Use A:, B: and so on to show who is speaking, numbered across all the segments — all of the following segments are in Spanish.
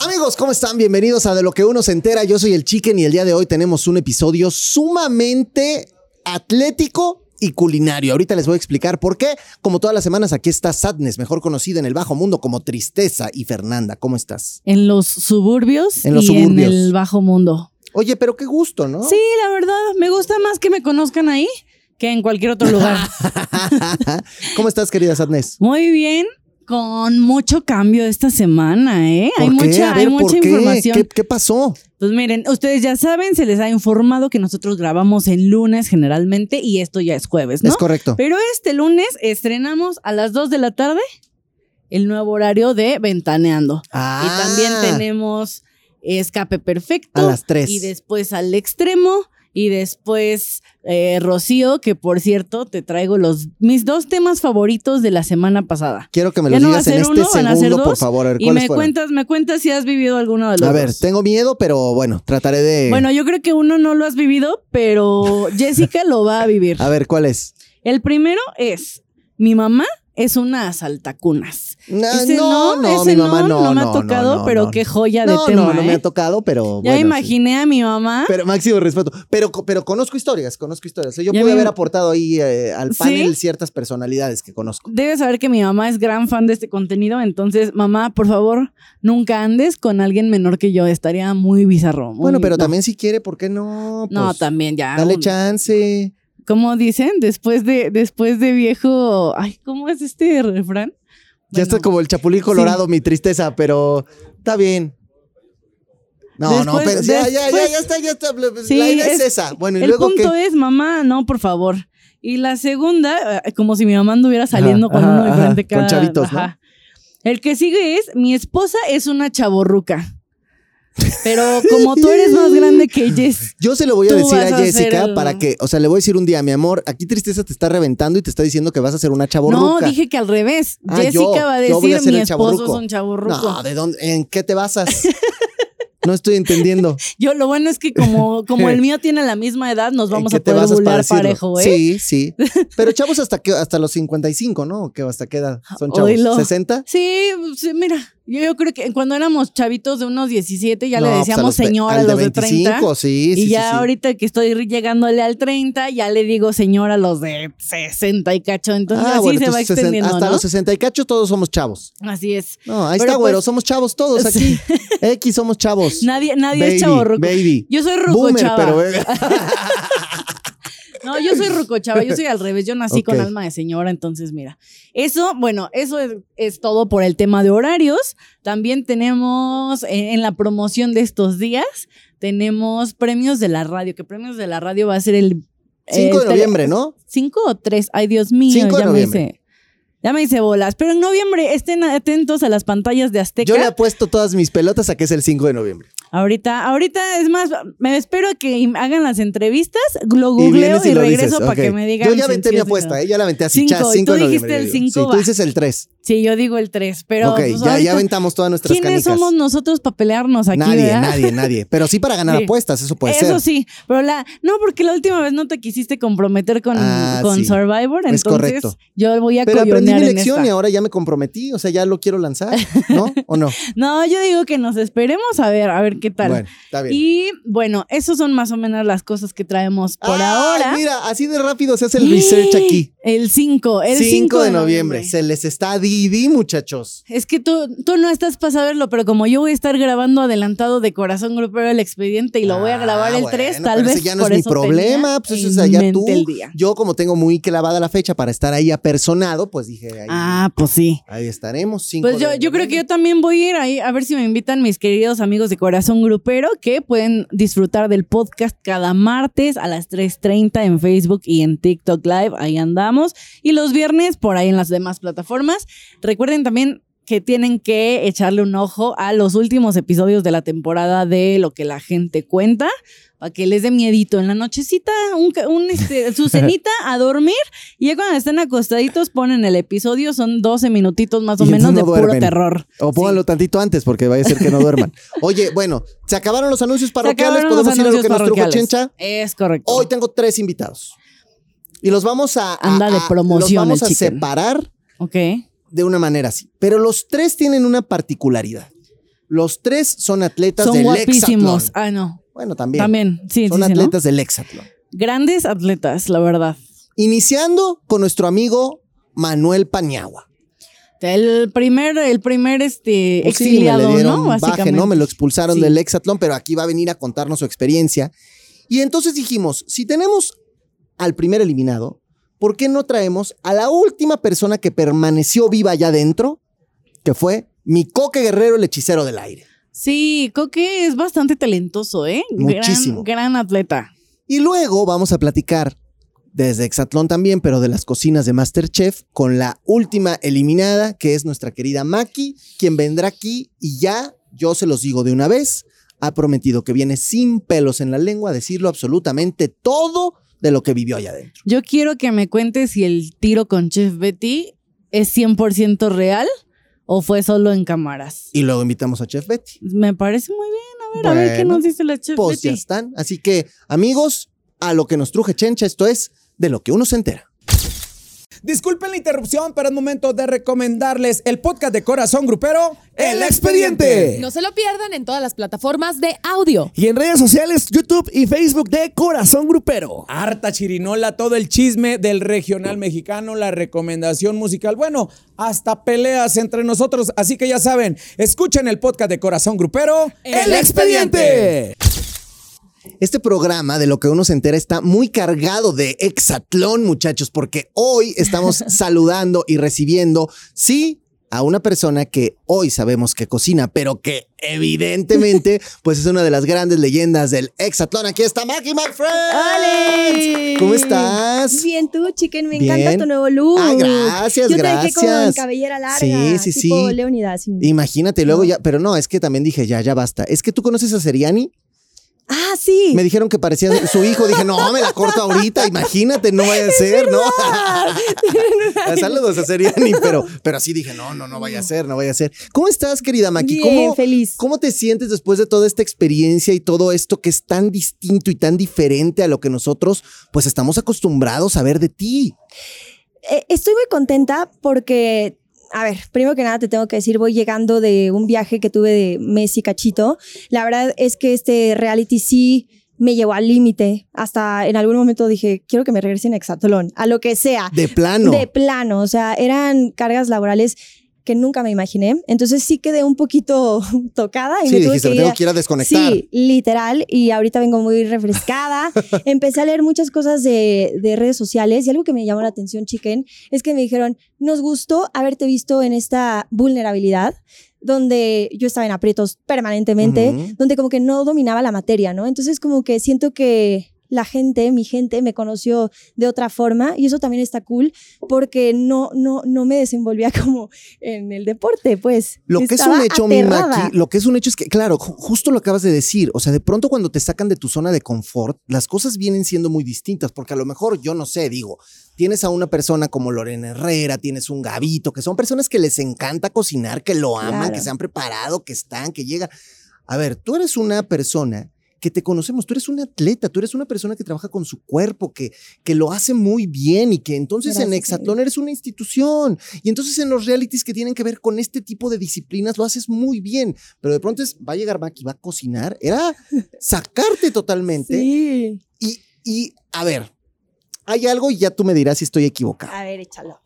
A: Amigos, ¿cómo están? Bienvenidos a De lo que uno se entera. Yo soy el Chicken y el día de hoy tenemos un episodio sumamente atlético y culinario. Ahorita les voy a explicar por qué. Como todas las semanas, aquí está Sadness, mejor conocida en el bajo mundo como Tristeza. Y Fernanda, ¿cómo estás?
B: En los suburbios
A: En los
B: y
A: suburbios.
B: en el bajo mundo.
A: Oye, pero qué gusto, ¿no?
B: Sí, la verdad, me gusta más que me conozcan ahí que en cualquier otro lugar.
A: ¿Cómo estás, querida Sadness?
B: Muy bien, con mucho cambio esta semana, ¿eh? Hay
A: ¿Por qué?
B: mucha,
A: A ver,
B: hay
A: ¿por
B: mucha
A: qué?
B: información.
A: ¿Qué, qué pasó?
B: Pues miren, ustedes ya saben, se les ha informado que nosotros grabamos en lunes generalmente y esto ya es jueves, ¿no?
A: Es correcto.
B: Pero este lunes estrenamos a las 2 de la tarde el nuevo horario de Ventaneando.
A: Ah.
B: Y también tenemos Escape Perfecto.
A: A las tres.
B: Y después al extremo. Y después eh, Rocío, que por cierto te traigo los mis dos temas favoritos de la semana pasada.
A: Quiero que me los
B: no
A: digas en este
B: uno,
A: segundo, por favor. A ver,
B: Y
A: ¿cuáles
B: me
A: fueron?
B: cuentas, me cuentas si has vivido alguno de los
A: A ver,
B: dos.
A: tengo miedo, pero bueno, trataré de...
B: Bueno, yo creo que uno no lo has vivido, pero Jessica lo va a vivir.
A: A ver, ¿cuál es?
B: El primero es, mi mamá es una asaltacunas.
A: No,
B: Ese
A: no,
B: no,
A: no,
B: ese
A: mi mamá no,
B: no me ha tocado, pero qué joya de
A: no,
B: tema.
A: no, no me
B: ¿eh?
A: ha tocado, pero
B: Ya
A: bueno, sí.
B: imaginé a mi mamá.
A: Pero máximo respeto. Pero, pero conozco historias, conozco historias. Yo
B: Ya
A: pude haber aportado ahí eh, al
B: ¿Sí?
A: panel ciertas personalidades que conozco.
B: Debes saber que mi mamá es gran fan de este contenido, entonces, mamá, por favor, nunca andes con alguien menor que yo, estaría muy bizarro. muy-
A: bueno, pero también si quiere, ¿por qué no?
B: No,
A: Pues,
B: también ya.
A: Dale chance.
B: ¿Cómo dicen? Después de, después de viejo. Ay, ¿cómo es este refrán?
A: Ya está como el chapulín colorado, mi tristeza, pero está bien. No, no, pero ya, ya, ya,
B: después-
A: ya está, ya está.
B: Sí,
A: la idea es,
B: es-
A: esa. Bueno, y
B: El
A: luego
B: punto
A: que.
B: es, mamá, no, por favor. Y la segunda, eh, como si mi mamá anduviera saliendo
A: Ajá,
B: con uno
A: ajá,
B: diferente
A: ajá, con
B: cada.
A: chavitos, ¿no?
B: El que sigue es, mi esposa es una chaborruca. Pero como tú eres más grande que Jess.
A: Yo se lo voy a decir a
B: a
A: Jessica
B: el-
A: para que, o sea, le voy a decir un día, mi amor, aquí tristeza te está reventando y te está diciendo que vas a ser una
B: No,
A: chaborruca.
B: dije que al revés.
A: Ah,
B: Jessica
A: yo-
B: va a
A: a
B: decir,
A: ser
B: mi esposo
A: chavorruco".
B: es un chaborruco.
A: No, ¿de dónde? ¿En qué te basas? no estoy entendiendo.
B: Yo lo bueno es que como, como el mío tiene la misma edad, nos
A: ¿En
B: vamos a poder burlar parejo, ¿eh?
A: Sí, sí. Pero chavos hasta que hasta los 55, ¿no? ¿O qué, ¿Hasta qué edad son chavos?
B: Oílo.
A: ¿60?
B: Sí, sí, mira, yo, yo creo que cuando éramos chavitos de unos 17 ya
A: No,
B: le
A: pues,
B: decíamos
A: ve-
B: señora a los de 30.
A: 25, sí,
B: y
A: sí,
B: ya
A: sí, sí.
B: ahorita que estoy llegándole al 30, ya le digo señora a los de 60 y cacho. Entonces
A: Ah,
B: así
A: bueno,
B: se va
A: entonces, sesen-
B: extendiendo,
A: hasta
B: ¿no?
A: los 60 y cacho todos somos chavos.
B: Así es.
A: No, ahí
B: Pero
A: está, güero,
B: pues-
A: somos chavos todos aquí. X somos chavos.
B: Nadie, nadie
A: Baby,
B: es chavorruco.
A: Baby.
B: Yo soy
A: Boomer,
B: rucochava.
A: pero eh,
B: No, yo soy rucochava, yo soy al revés, yo nací con alma de señora, entonces mira. Eso, bueno, eso es, es todo por el tema de horarios. También tenemos en, en la promoción de estos días, tenemos premios de la radio, que premios de la radio va a ser el...
A: 5 de
B: eh,
A: noviembre, ¿no?
B: ¿Cinco o tres? Ay, Dios mío,
A: 5 de
B: ya me hice. Ya me hice bolas. Pero en noviembre estén atentos a las pantallas de Azteca.
A: Yo le apuesto todas mis pelotas a que es el 5 de noviembre.
B: Ahorita, ahorita es más, me espero a que hagan las entrevistas, lo googleo y,
A: y lo
B: regreso
A: dices,
B: para
A: ok.
B: que me digan.
A: Yo ya aventé mi apuesta. ¿eh? Ya la aventé así,
B: Cinco,
A: chas, 5
B: tú dijiste el
A: digo.
B: cinco,
A: Sí, tú dices el 3.
B: Sí, yo digo el 3, pero.
A: ok,
B: pues,
A: ya, ya
B: ahorita,
A: aventamos todas nuestras
B: ¿Quiénes
A: canicas.
B: somos nosotros para pelearnos aquí?
A: nadie,
B: verdad?
A: nadie, nadie. Pero sí para ganar
B: Sí.
A: apuestas, eso puede
B: Eso
A: ser.
B: sí, pero la. No, porque la última vez no te quisiste comprometer con,
A: Ah,
B: con
A: sí.
B: Survivor,
A: Es
B: entonces
A: correcto.
B: yo voy a
A: Pero aprendí mi lección y ahora ya me comprometí, o sea, ya lo quiero lanzar, ¿no? ¿O no?
B: No, yo digo que nos esperemos a ver, a ver qué tal.
A: Bueno, está bien.
B: Y bueno, esos son más o menos las cosas que traemos por
A: Ay,
B: ahora.
A: Mira, así de rápido se hace el research aquí.
B: El 5, el
A: 5 de noviembre. Se les está Didi, muchachos.
B: Es que tú, tú no estás para saberlo, pero como yo voy a estar grabando adelantado de Corazón Grupero el expediente y lo voy a grabar
A: Ah,
B: el
A: bueno,
B: 3, tal vez
A: ese ya no
B: por
A: es mi problema, pues eso es allá tú.
B: el.
A: Yo como tengo muy clavada la fecha para estar ahí apersonado, pues dije, ahí,
B: Ah, pues sí.
A: ahí estaremos. 5
B: Pues yo, yo creo que yo también voy a ir ahí a ver si me invitan mis queridos amigos de Corazón Grupero que pueden disfrutar del podcast cada martes a las 3.30 en Facebook y en TikTok Live. Ahí andamos. Y los viernes por ahí en las demás plataformas. Recuerden también que tienen que echarle un ojo a los últimos episodios de la temporada de Lo que la gente cuenta. Para que les dé miedito en la nochecita, un, un, este, su cenita a dormir. Y ya cuando estén acostaditos ponen el episodio. Son 12 minutitos más o menos de puro terror.
A: O pónganlo tantito antes porque vaya a ser que no duerman. Oye, bueno, se acabaron los anuncios parroquiales. Podemos ir a lo que nos chencha.
B: Es correcto.
A: Hoy tengo tres invitados. Y los vamos a, a-
B: Anda de
A: a-
B: promoción
A: los vamos a
B: chicken.
A: separar
B: Ok.
A: De una manera así. Pero los tres tienen una particularidad. Los tres son atletas
B: Son
A: del
B: guapísimos.
A: hexatlón.
B: Ah, no.
A: Bueno, también.
B: También. Sí,
A: son
B: sí, sí, ¿no?
A: atletas del hexatlón.
B: Grandes atletas, la verdad.
A: Iniciando con nuestro amigo Manuel Paniagua.
B: El primer, el primer este,
A: Pues sí, me
B: exiliado,
A: le dieron
B: ¿no?
A: baje. ¿no? Me lo expulsaron del hexatlón, pero aquí va a venir a contarnos su experiencia. Y entonces dijimos, si tenemos al primer eliminado, ¿por qué no traemos a la última persona que permaneció viva allá adentro? Que fue mi Coque Guerrero, el hechicero del aire.
B: Sí, Coque es bastante talentoso, ¿eh?
A: Muchísimo.
B: Gran, gran atleta.
A: Y luego vamos a platicar desde Hexatlón también, pero de las cocinas de Masterchef, con la última eliminada, que es nuestra querida Maki, quien vendrá aquí y ya, yo se los digo de una vez, ha prometido que viene sin pelos en la lengua a decirlo absolutamente todo de lo que vivió allá adentro.
B: Yo quiero que me cuentes si el tiro con Chef Betty es 100% real o fue solo en cámaras.
A: Y luego invitamos a Chef Betty.
B: Me parece muy bien. A ver, a ver qué nos dice la Chef
A: Pues ya
B: Betty.
A: están. Así que, amigos, a lo que nos truje Chencha, esto es de lo que uno se entera.
C: Disculpen la interrupción, pero es momento de recomendarles el podcast de Corazón Grupero, El Expediente.
D: No se lo pierdan en todas las plataformas de audio.
E: Y en redes sociales, YouTube y Facebook de Corazón Grupero.
C: Harta chirinola, todo el chisme del regional mexicano, la recomendación musical, bueno, hasta peleas entre nosotros. Así que ya saben, escuchen el podcast de Corazón Grupero,
D: El Expediente.
A: Este programa de lo que uno se entera está muy cargado de hexatlón, muchachos, porque hoy estamos saludando y recibiendo, sí, a una persona que hoy sabemos que cocina, pero que evidentemente, pues es una de las grandes leyendas del hexatlón. Aquí está Maggie McFred.
F: ¡Alex!
A: ¿Cómo estás?
F: Bien, tú, chicken, me
A: Bien.
F: encanta tu nuevo look.
A: Ah, gracias,
F: Yo te dejé como en
A: gracias.
F: cabellera larga.
A: Sí, sí,
F: tipo
A: sí.
F: Leonidas.
A: Imagínate, luego ya, pero no, es que también dije, ya, ya basta. Es que tú conoces a Seriani.
F: Ah, sí.
A: Me dijeron que parecía su hijo. Dije, no, me la corto ahorita. Imagínate, no vaya a ser, ¿no? Saludos a Seriani, pero, pero así dije, no, no, no vaya a ser, no vaya a ser. ¿Cómo estás, querida Maki?
F: Bien,
A: ¿Cómo,
F: feliz.
A: ¿Cómo te sientes después de toda esta experiencia y todo esto que es tan distinto y tan diferente a lo que nosotros, pues, estamos acostumbrados a ver de ti?
F: Eh, estoy muy contenta porque, a ver, primero que nada te tengo que decir, voy llegando de un viaje que tuve de Messi Cachito. La verdad es que este reality sí me llevó al límite. Hasta en algún momento dije, quiero que me regresen a Exatlón, a lo que sea.
A: De plano.
F: De plano, o sea, eran cargas laborales que nunca me imaginé. Entonces sí quedé un poquito tocada y
A: sí,
F: me tuve
A: dijiste,
F: que ir
A: tengo
F: a-
A: que ir a desconectar.
F: Sí, literal. Y ahorita vengo muy refrescada. Empecé a leer muchas cosas de, de redes sociales y algo que me llamó la atención, Chicken, es que me dijeron, nos gustó haberte visto en esta vulnerabilidad donde yo estaba en aprietos permanentemente, donde como que no dominaba la materia, ¿no? Entonces como que siento que la gente, mi gente, me conoció de otra forma y eso también está cool porque no, no, no me desenvolvía como en el deporte, pues.
A: Lo que es un hecho, mi. Maki, lo que es un hecho es que, claro, ju- justo lo acabas de decir. O sea, de pronto cuando te sacan de tu zona de confort, las cosas vienen siendo muy distintas, porque a lo mejor, yo no sé, digo, tienes a una persona como Lorena Herrera, tienes un Gavito, que son personas que les encanta cocinar, que lo aman,
F: Claro.
A: que se han preparado, que están, que llegan. A ver, tú eres una persona que te conocemos, tú eres un atleta, tú eres una persona que trabaja con su cuerpo, que, que lo hace muy bien y que entonces en Hexatlón eres una institución. Y entonces en los realities que tienen que ver con este tipo de disciplinas lo haces muy bien. Pero de pronto es, va a llegar Maki, va a cocinar. Era sacarte totalmente.
F: Sí.
A: Y, y, a ver, hay algo y ya tú me dirás si estoy equivocado.
F: A ver, échalo.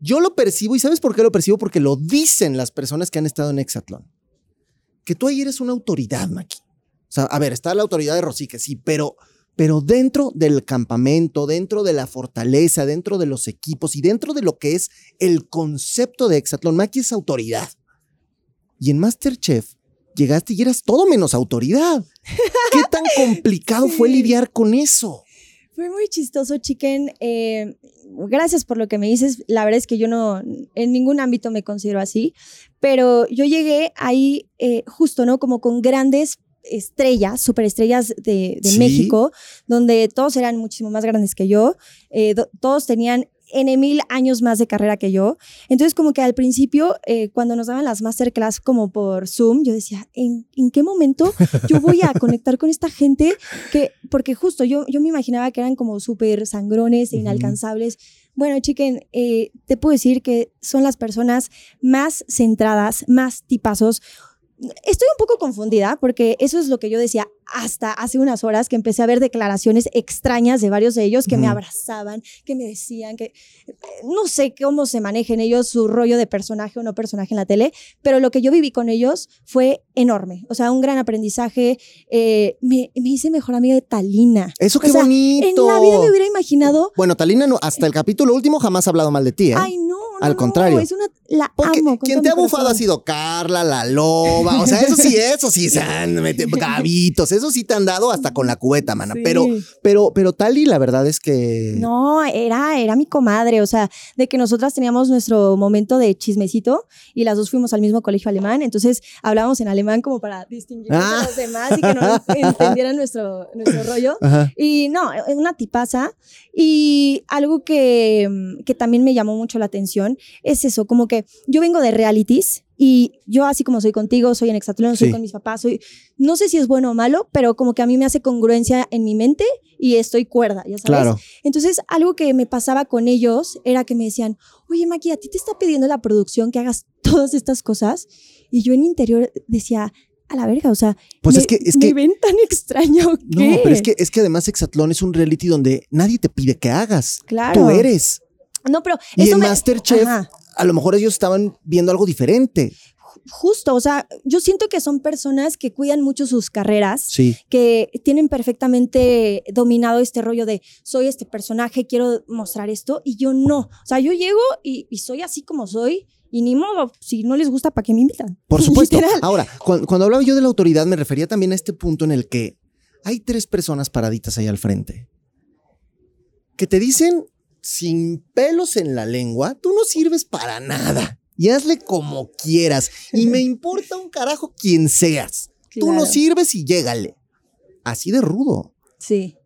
A: Yo lo percibo, ¿y sabes por qué lo percibo? Porque lo dicen las personas que han estado en Hexatlón. Que tú ahí eres una autoridad, Maki. Sea, a ver, está la autoridad de Rosique, sí, pero, pero dentro del campamento, dentro de la fortaleza, dentro de los equipos y dentro de lo que es el concepto de Hexatlón, Maki es autoridad. Y en Masterchef llegaste y eras todo menos autoridad. ¿Qué tan complicado fue lidiar con eso?
F: Fue muy chistoso, Chicken. Eh, gracias por lo que me dices. La verdad es que yo no, en ningún ámbito me considero así, pero yo llegué ahí eh, justo, ¿no? Como con grandes estrellas, superestrellas de, de
A: Sí.
F: México, donde todos eran muchísimo más grandes que yo, eh, do- todos tenían N mil años más de carrera que yo. Entonces, como que al principio, eh, cuando nos daban las masterclass como por Zoom, yo decía, ¿en, ¿en, qué momento yo voy a conectar con esta gente? que Porque justo yo, yo me imaginaba que eran como súper sangrones e inalcanzables. Bueno, chiquen, eh, te puedo decir que son las personas más centradas, más tipazos. Estoy un poco confundida porque eso es lo que yo decía hasta hace unas horas que empecé a ver declaraciones extrañas de varios de ellos que me abrazaban, que me decían que no sé cómo se manejen ellos su rollo de personaje o no personaje en la tele, pero lo que yo viví con ellos fue enorme. O sea, un gran aprendizaje. Eh, me, me, hice mejor amiga de Talina.
A: Eso qué
F: o sea,
A: bonito.
F: En la vida me hubiera imaginado.
A: Bueno, Talina no, hasta el capítulo último jamás ha hablado mal de ti, ¿eh?
F: Ay, no.
A: Al
F: no,
A: contrario.
F: Es una, la
A: Porque
F: amo.
A: quien te ha bufado ha sido Carla, la loba. O sea, eso sí, eso sí, gavitos. Eso sí te han dado hasta con la cubeta, mana.
F: Sí.
A: Pero, pero, pero Tali, la verdad es que.
F: No, era, era mi comadre. O sea, de que nosotras teníamos nuestro momento de chismecito y las dos fuimos al mismo colegio alemán. Entonces hablábamos en alemán como para distinguirnos
A: Ah.
F: de los demás y que no entendieran nuestro, nuestro rollo.
A: Ajá.
F: Y no, una tipaza. Y algo que, que también me llamó mucho la atención es eso, como que yo vengo de realities y yo así como soy contigo, soy en Exatlón, soy
A: Sí.
F: con mis papás, soy, no sé si es bueno o malo, pero como que a mí me hace congruencia en mi mente y estoy cuerda, ya sabes.
A: Claro.
F: Entonces, algo que me pasaba con ellos era que me decían, oye, Maki, a ti te está pidiendo la producción que hagas todas estas cosas. Y yo en mi interior decía, a la verga, o sea,
A: Pues
F: me,
A: es que- es
F: ¿me
A: que-
F: ven tan extraña o qué?
A: No, pero es que, es que además Exatlón es un reality donde nadie te pide que hagas.
F: Claro.
A: Tú eres.
F: No, pero
A: Y en
F: me-
A: Masterchef,
F: Ajá.
A: A lo mejor ellos estaban viendo algo diferente.
F: Justo, o sea, yo siento que son personas que cuidan mucho sus carreras,
A: Sí.
F: que tienen perfectamente dominado este rollo de soy este personaje, quiero mostrar esto, y yo no. O sea, yo llego y, y soy así como soy, y ni modo, si no les gusta, ¿para qué me invitan?
A: Por supuesto. Ahora, cuando, cuando hablaba yo de la autoridad, me refería también a este punto en el que hay tres personas paraditas ahí al frente que te dicen sin pelos en la lengua, tú no sirves para nada. Y hazle como quieras. Y me importa un carajo quien seas. Tú no sirves y llégale. Así de rudo.
F: Sí.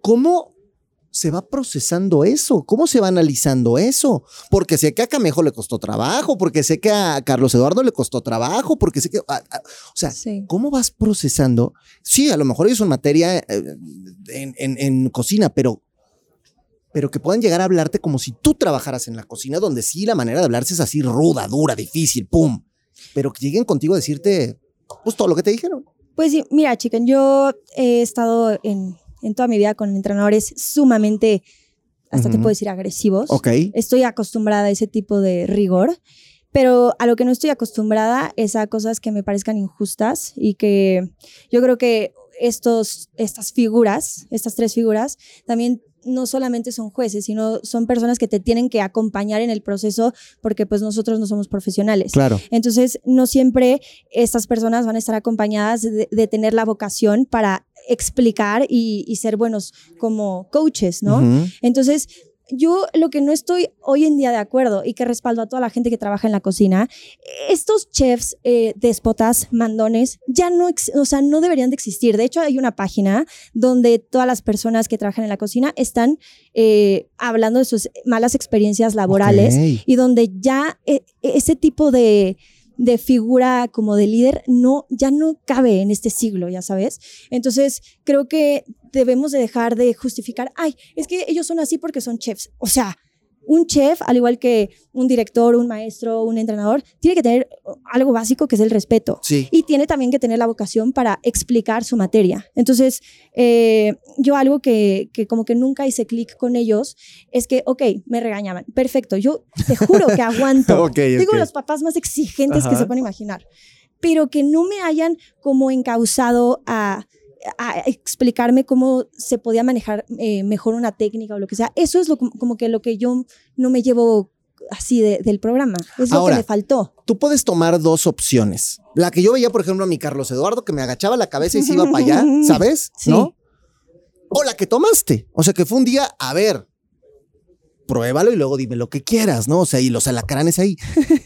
A: ¿Cómo se va procesando eso? ¿Cómo se va analizando eso? Porque sé que a Camejo le costó trabajo, porque sé que a Carlos Eduardo le costó trabajo, porque sé que... a- a- o sea,
F: Sí.
A: ¿cómo vas procesando? Sí, a lo mejor ellos son materia eh, en, en- en cocina, pero, pero que puedan llegar a hablarte como si tú trabajaras en la cocina, donde sí la manera de hablarse es así ruda, dura, difícil, pum. Pero que lleguen contigo a decirte, pues todo lo que te dijeron.
F: Pues sí, mira, chicken, yo he estado en, en toda mi vida con entrenadores sumamente, hasta te puedo decir, agresivos.
A: Ok.
F: Estoy acostumbrada a ese tipo de rigor, pero a lo que no estoy acostumbrada es a cosas que me parezcan injustas y que yo creo que estos, estas figuras, estas tres figuras, también no solamente son jueces, sino son personas que te tienen que acompañar en el proceso porque pues nosotros no somos profesionales.
A: Claro.
F: Entonces, no siempre estas personas van a estar acompañadas de, de tener la vocación para explicar y, y ser buenos como coaches, ¿no? Entonces, yo lo que no estoy hoy en día de acuerdo y que respaldo a toda la gente que trabaja en la cocina, estos chefs eh, déspotas, mandones, ya no, o sea, no deberían de existir. De hecho, hay una página donde todas las personas que trabajan en la cocina están eh, hablando de sus malas experiencias laborales y donde ya eh, ese tipo de, de figura como de líder no, ya no cabe en este siglo, ya sabes. Entonces, creo que debemos de dejar de justificar, ay, es que ellos son así porque son chefs. O sea, un chef, al igual que un director, un maestro, un entrenador, tiene que tener algo básico que es el respeto.
A: Sí.
F: Y tiene también que tener la vocación para explicar su materia. Entonces, eh, yo algo que, que como que nunca hice clic con ellos es que, ok, me regañaban. Perfecto, yo te juro que aguanto.
A: Ok,
F: Digo,
A: ok.
F: los papás más exigentes que se pueden imaginar. Pero que no me hayan como encausado a, a explicarme cómo se podía manejar eh, mejor una técnica o lo que sea. Eso es lo, como que lo que yo no me llevo así de- del programa. Es lo
A: Ahora,
F: que me faltó.
A: tú puedes tomar dos opciones. La que yo veía, por ejemplo, a mi Carlos Eduardo, que me agachaba la cabeza y se iba para allá, ¿sabes?
F: Sí.
A: ¿No? O la que tomaste. O sea, que fue un día, a ver, pruébalo y luego dime lo que quieras, ¿no? O sea, y los alacranes ahí.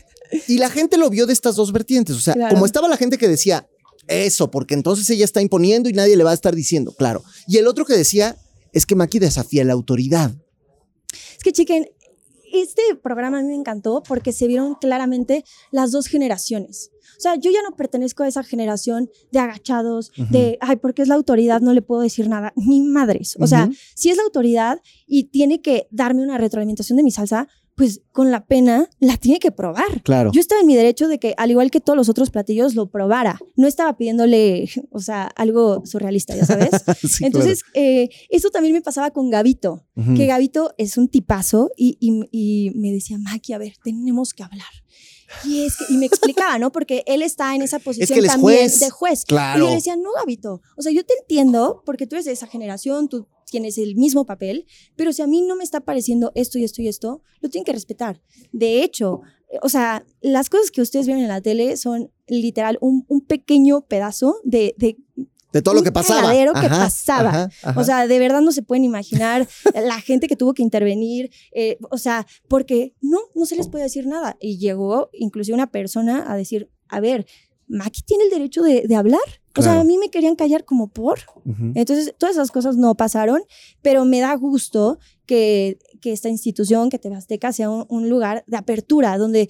A: y la gente lo vio de estas dos vertientes. O sea,
F: Claro.
A: como estaba la gente que decía, eso, porque entonces ella está imponiendo y nadie le va a estar diciendo, claro. Y el otro que decía, es que Maki desafía la autoridad.
F: que, chiquen, este programa a mí me encantó porque se vieron claramente las dos generaciones. O sea, yo ya no pertenezco a esa generación de agachados, de, ay, porque es la autoridad, no le puedo decir nada, ni madres. O sea, si es la autoridad y tiene que darme una retroalimentación de mi salsa, pues con la pena la tiene que probar.
A: Claro.
F: Yo estaba en mi derecho de que, al igual que todos los otros platillos, lo probara. No estaba pidiéndole, o sea, algo surrealista, ya sabes.
A: Sí,
F: Entonces, eh, eso también me pasaba con Gabito, que Gabito es un tipazo y, y- y me decía, Maki, a ver, tenemos que hablar. Y, es que, y me explicaba, ¿no? Porque él está en esa posición
A: que él es
F: también
A: juez.
F: de juez.
A: Claro.
F: Y yo le decía, no, Gabito, o sea, yo te entiendo porque tú eres de esa generación, tú tienes el mismo papel, pero si a mí no me está pareciendo esto y esto y esto, lo tienen que respetar. De hecho, o sea, las cosas que ustedes ven en la tele son literal un, un pequeño pedazo de, de
A: De todo lo que pasaba.
F: cagadero que
A: Ajá,
F: pasaba.
A: ajá, ajá.
F: O sea, de verdad no se pueden imaginar la gente que tuvo que intervenir, eh, o sea, porque no, no se les puede decir nada. Y llegó inclusive una persona a decir, a ver, Maki tiene el derecho de, de hablar. O sea, a mí me querían callar como por. Entonces, todas esas cosas no pasaron, pero me da gusto que, que esta institución, que TV Azteca, sea un, un lugar de apertura, donde,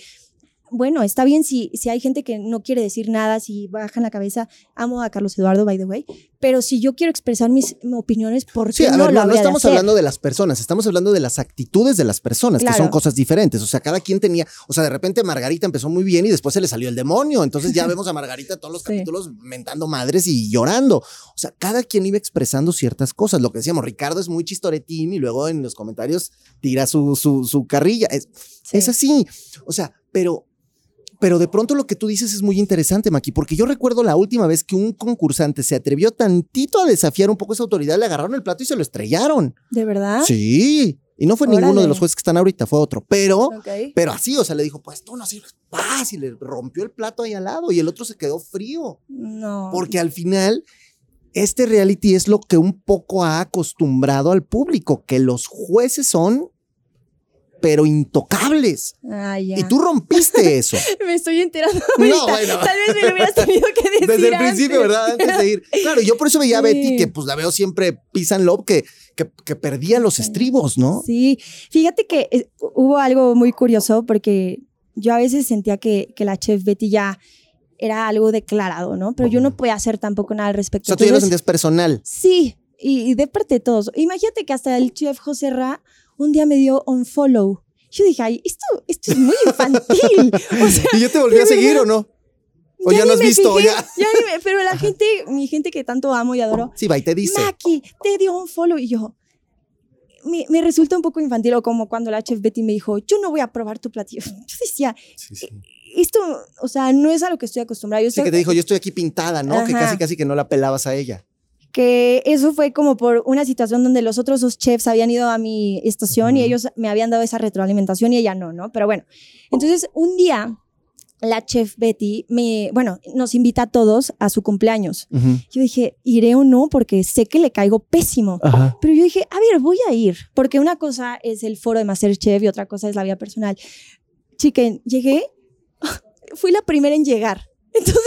F: bueno, está bien si, si hay gente que no quiere decir nada, si bajan la cabeza. Amo a Carlos Eduardo, by the way, pero si yo quiero expresar mis opiniones, ¿por qué
A: Sí, a
F: no
A: ver,
F: lo
A: no,
F: de
A: estamos
F: hacer?
A: hablando de las personas, estamos hablando de las actitudes de las personas, que son cosas diferentes. O sea, cada quien tenía, o sea, de repente Margarita empezó muy bien y después se le salió el demonio. Entonces ya vemos a Margarita todos los
F: Sí.
A: capítulos mentando madres y llorando. O sea, cada quien iba expresando ciertas cosas. Lo que decíamos, Ricardo es muy chistoretín y luego en los comentarios tira su, su, su carrilla. Es,
F: Sí.
A: es así. O sea, pero pero de pronto lo que tú dices es muy interesante, Maki, porque yo recuerdo la última vez que un concursante se atrevió tantito a desafiar un poco esa autoridad, le agarraron el plato y se lo estrellaron.
F: ¿De verdad?
A: Sí. Y no fue ninguno de los jueces que están ahorita, fue otro. Pero, pero así, o sea, le dijo, pues tú no sirves. Paz, y le rompió el plato ahí al lado y el otro se quedó frío.
F: No.
A: Porque al final, este reality es lo que un poco ha acostumbrado al público, que los jueces son, pero intocables.
F: Ah, ya.
A: Y tú rompiste eso.
F: Me estoy enterando
A: No,
F: ahorita.
A: bueno.
F: Tal vez me lo hubieras tenido que decir
A: Desde el principio. ¿verdad? Antes de ir. Claro, yo por eso veía a. Betty, que pues la veo siempre pisan love, que, que, que perdía los estribos, ¿no?
F: Sí, fíjate que eh, hubo algo muy curioso porque yo a veces sentía que, que la chef Betty ya era algo declarado, ¿no? Pero yo no podía hacer tampoco nada al
A: O
F: respecto.
A: sea, tú ya lo sentías personal.
F: Sí, y, y de parte de todos. Imagínate que hasta el chef José Ra un día me dio un follow. Yo dije, ay, esto, esto es muy infantil. O sea,
A: ¿Y yo te volví a seguir o no? ¿O ya, no has visto?
F: fijé,
A: Ya.
F: ni me- pero la gente, mi gente que tanto amo y adoro,
A: Sí, va y te dice.
F: Maki, te dio un follow. Y yo, me, me resulta un poco infantil, o como cuando la chef Betty me dijo, yo no voy a probar tu platillo. Yo decía,
A: Sí, sí.
F: esto, o sea, no es a lo que estoy acostumbrada. Yo
A: Sí,
F: estoy-
A: que te dijo, yo estoy aquí pintada, ¿no? Que casi, casi que no la pelabas a ella.
F: Que eso fue como por una situación donde los otros dos chefs habían ido a mi estación y ellos me habían dado esa retroalimentación y ella no, ¿no? Pero bueno, entonces un día la chef Betty me, bueno, nos invita a todos a su cumpleaños. Yo dije, ¿iré o no? Porque sé que le caigo pésimo.
A: Ajá.
F: Pero yo dije, a ver, voy a ir, porque una cosa es el foro de Masterchef y otra cosa es la vida personal. Chiquen, llegué, fui la primera en llegar. Entonces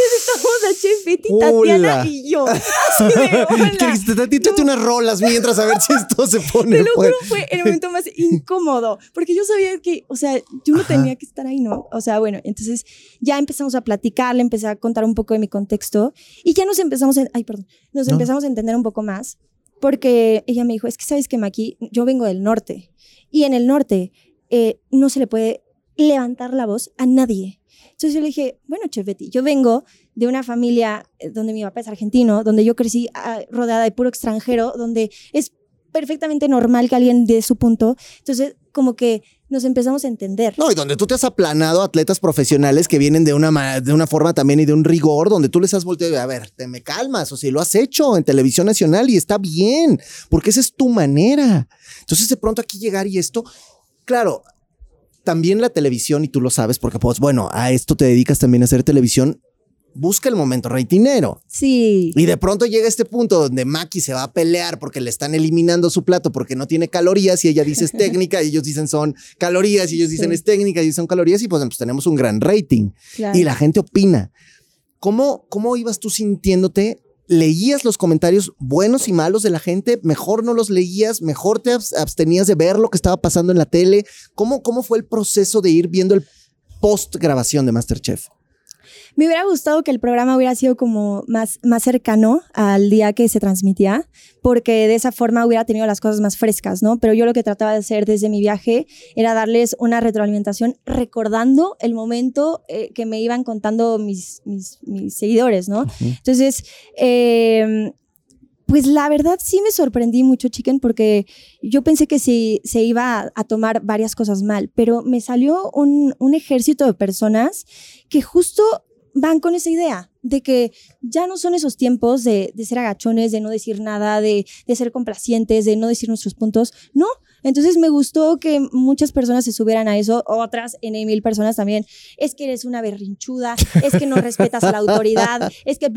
F: la chef Betty. Tatiana y yo. Así de, hola.
A: Que dijiste, "Tati, échate unas rolas mientras a ver si esto se pone.
F: Te lo
A: pues".
F: juro, fue el momento más incómodo, porque yo sabía que, o sea, yo no
A: Ajá.
F: tenía que estar ahí, ¿no? O sea, bueno, entonces ya empezamos a platicar, le empecé a contar un poco de mi contexto y ya nos empezamos, a, ay, perdón, nos
A: No.
F: empezamos a entender un poco más, porque ella me dijo, es que sabes que Maki, yo vengo del norte y en el norte eh, no se le puede levantar la voz a nadie. Entonces yo le dije, bueno, Chef Betty, yo vengo de una familia eh, donde mi papá es argentino, donde yo crecí ah, rodeada de puro extranjero, donde es perfectamente normal que alguien dé su punto. Entonces, como que nos empezamos a entender.
A: No, y donde tú te has aplanado atletas profesionales que vienen de una, de una forma también y de un rigor, donde tú les has volteado, a ver, te me calmas, o si lo has hecho en televisión nacional y está bien, porque esa es tu manera. Entonces, de pronto aquí llegar y esto, claro, también la televisión, y tú lo sabes, porque pues bueno, a esto te dedicas también a hacer televisión, busca el momento reitinero.
F: Sí.
A: Y de pronto llega este punto donde Maki se va a pelear porque le están eliminando su plato porque no tiene calorías y ella dice es técnica y ellos dicen son calorías y ellos dicen
F: Sí.
A: es técnica y son calorías y pues, pues tenemos un gran rating
F: Claro.
A: y la gente opina. ¿Cómo, ¿Cómo ibas tú sintiéndote leías los comentarios buenos y malos de la gente, mejor no los leías, mejor te abstenías de ver lo que estaba pasando en la tele. ¿Cómo, cómo fue el proceso de ir viendo el post grabación de Masterchef?
F: Me hubiera gustado que el programa hubiera sido como más, más cercano al día que se transmitía, porque de esa forma hubiera tenido las cosas más frescas, ¿no? Pero yo lo que trataba de hacer desde mi viaje era darles una retroalimentación recordando el momento eh, que me iban contando mis, mis, seguidores, ¿no? Entonces, eh, pues la verdad sí me sorprendí mucho, Chicken, porque yo pensé que sí, se iba a, tomar varias cosas mal, pero me salió un, un ejército de personas que justo van con esa idea de que ya no son esos tiempos de, ser agachones, de no decir nada, de, ser complacientes, de no decir nuestros puntos. No. Entonces me gustó que muchas personas se subieran a eso, otras, en mil personas también. Es que eres una berrinchuda, es que no respetas a la autoridad, es que.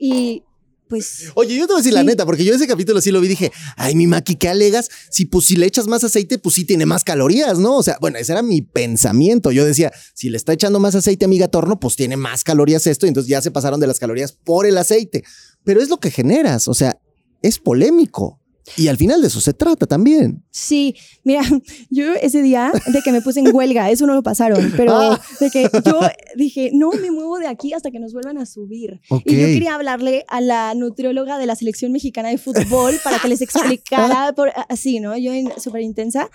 F: Y pues.
A: Oye, yo te voy a decir la neta, porque yo ese capítulo sí lo vi y dije, ay, mi Maki, ¿qué alegas? Si pues si le echas más aceite, pues sí tiene más calorías, ¿no? O sea, bueno, ese era mi pensamiento. Yo decía, si le está echando más aceite a mi gatorno, pues tiene más calorías esto, y entonces ya se pasaron de las calorías por el aceite. Pero es lo que generas, o sea, es polémico. Y al final de eso se trata también.
F: Sí, mira, yo ese día de que me puse en huelga, eso no lo pasaron, pero ah. de que yo dije, no me muevo de aquí hasta que nos vuelvan a subir. Y yo quería hablarle a la nutrióloga de la selección mexicana de fútbol para que les explicara por, así, ¿no? Yo súper intensa.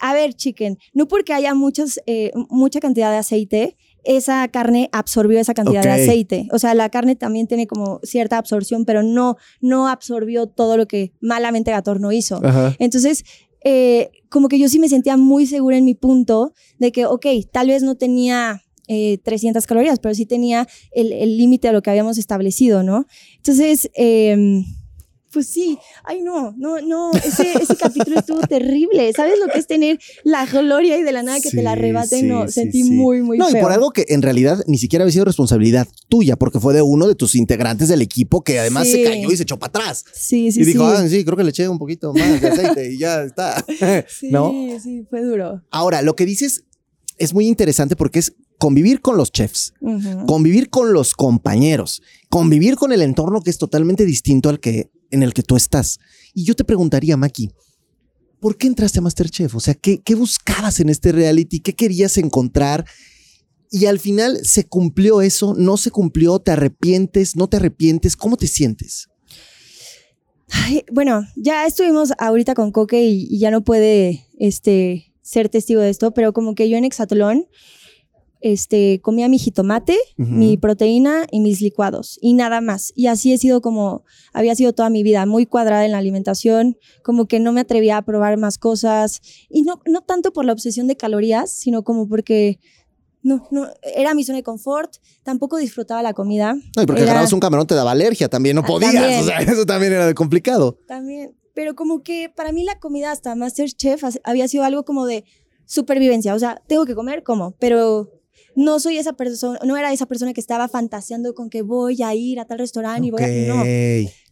F: A ver, chicken, no porque haya muchas, eh, mucha cantidad de aceite, esa carne absorbió esa cantidad de aceite. O sea, la carne también tiene como cierta absorción, pero no, no absorbió todo lo que malamente Gatorno hizo. Entonces, eh, como que yo sí me sentía muy segura en mi punto de que, ok, tal vez no tenía 300 eh, calorías, pero sí tenía el límite a lo que habíamos establecido, ¿no? Entonces, eh, pues sí, ay no, no, no, ese, ese capítulo estuvo terrible. ¿Sabes lo que es tener la gloria y de la nada que te la arrebaten? no, sentí muy, muy
A: No, y por algo que en realidad ni siquiera había sido responsabilidad tuya, porque fue de uno de tus integrantes del equipo que además se cayó y se echó para atrás.
F: Sí, sí,
A: Y dijo, ah, sí, creo que le eché un poquito más de aceite y ya está.
F: sí, sí, fue duro.
A: Ahora, lo que dices es muy interesante porque es convivir con los chefs, convivir con los compañeros, convivir con el entorno que es totalmente distinto al que en el que tú estás. Y yo te preguntaría, Maki, ¿por qué entraste a Masterchef? O sea, ¿qué, ¿qué buscabas en este reality? ¿Qué querías encontrar? Y al final se cumplió eso, no se cumplió, te arrepientes, no te arrepientes, ¿cómo te sientes?
F: bueno, ya estuvimos ahorita con Coque y, ya no puede este, ser testigo de esto, pero como que yo en Exatlón este, comía mi jitomate, mi proteína y mis licuados y nada más. Y así he sido como, había sido toda mi vida, muy cuadrada en la alimentación, como que no me atrevía a probar más cosas y no, no tanto por la obsesión de calorías, sino como porque no, no, era mi zona de confort, tampoco disfrutaba la comida.
A: No, y porque agarrabas un camarón te daba alergia, también no ah, podías, o sea, eso también era complicado.
F: También, pero como que para mí la comida hasta Masterchef había sido algo como de supervivencia, o sea, tengo que comer, como, pero no soy esa persona, no era esa persona que estaba fantaseando con que voy a ir a tal restaurante y voy a... No,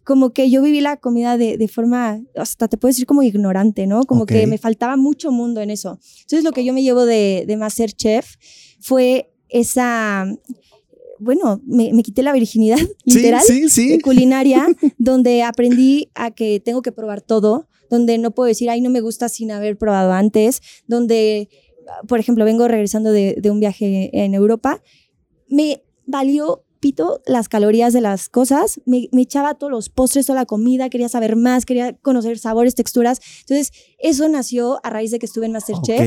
F: como que yo viví la comida de, de, forma, hasta te puedo decir como ignorante, ¿no? Como que me faltaba mucho mundo en eso. Entonces lo que yo me llevo de, de Masterchef fue esa bueno, me, me, quité la virginidad literal de culinaria, donde aprendí a que tengo que probar todo, donde no puedo decir, ay, no me gusta sin haber probado antes, donde por ejemplo, vengo regresando de, un viaje en Europa, me valió pito las calorías de las cosas, me, echaba todos los postres, toda la comida, quería saber más, quería conocer sabores, texturas. Entonces, eso nació a raíz de que estuve en Masterchef.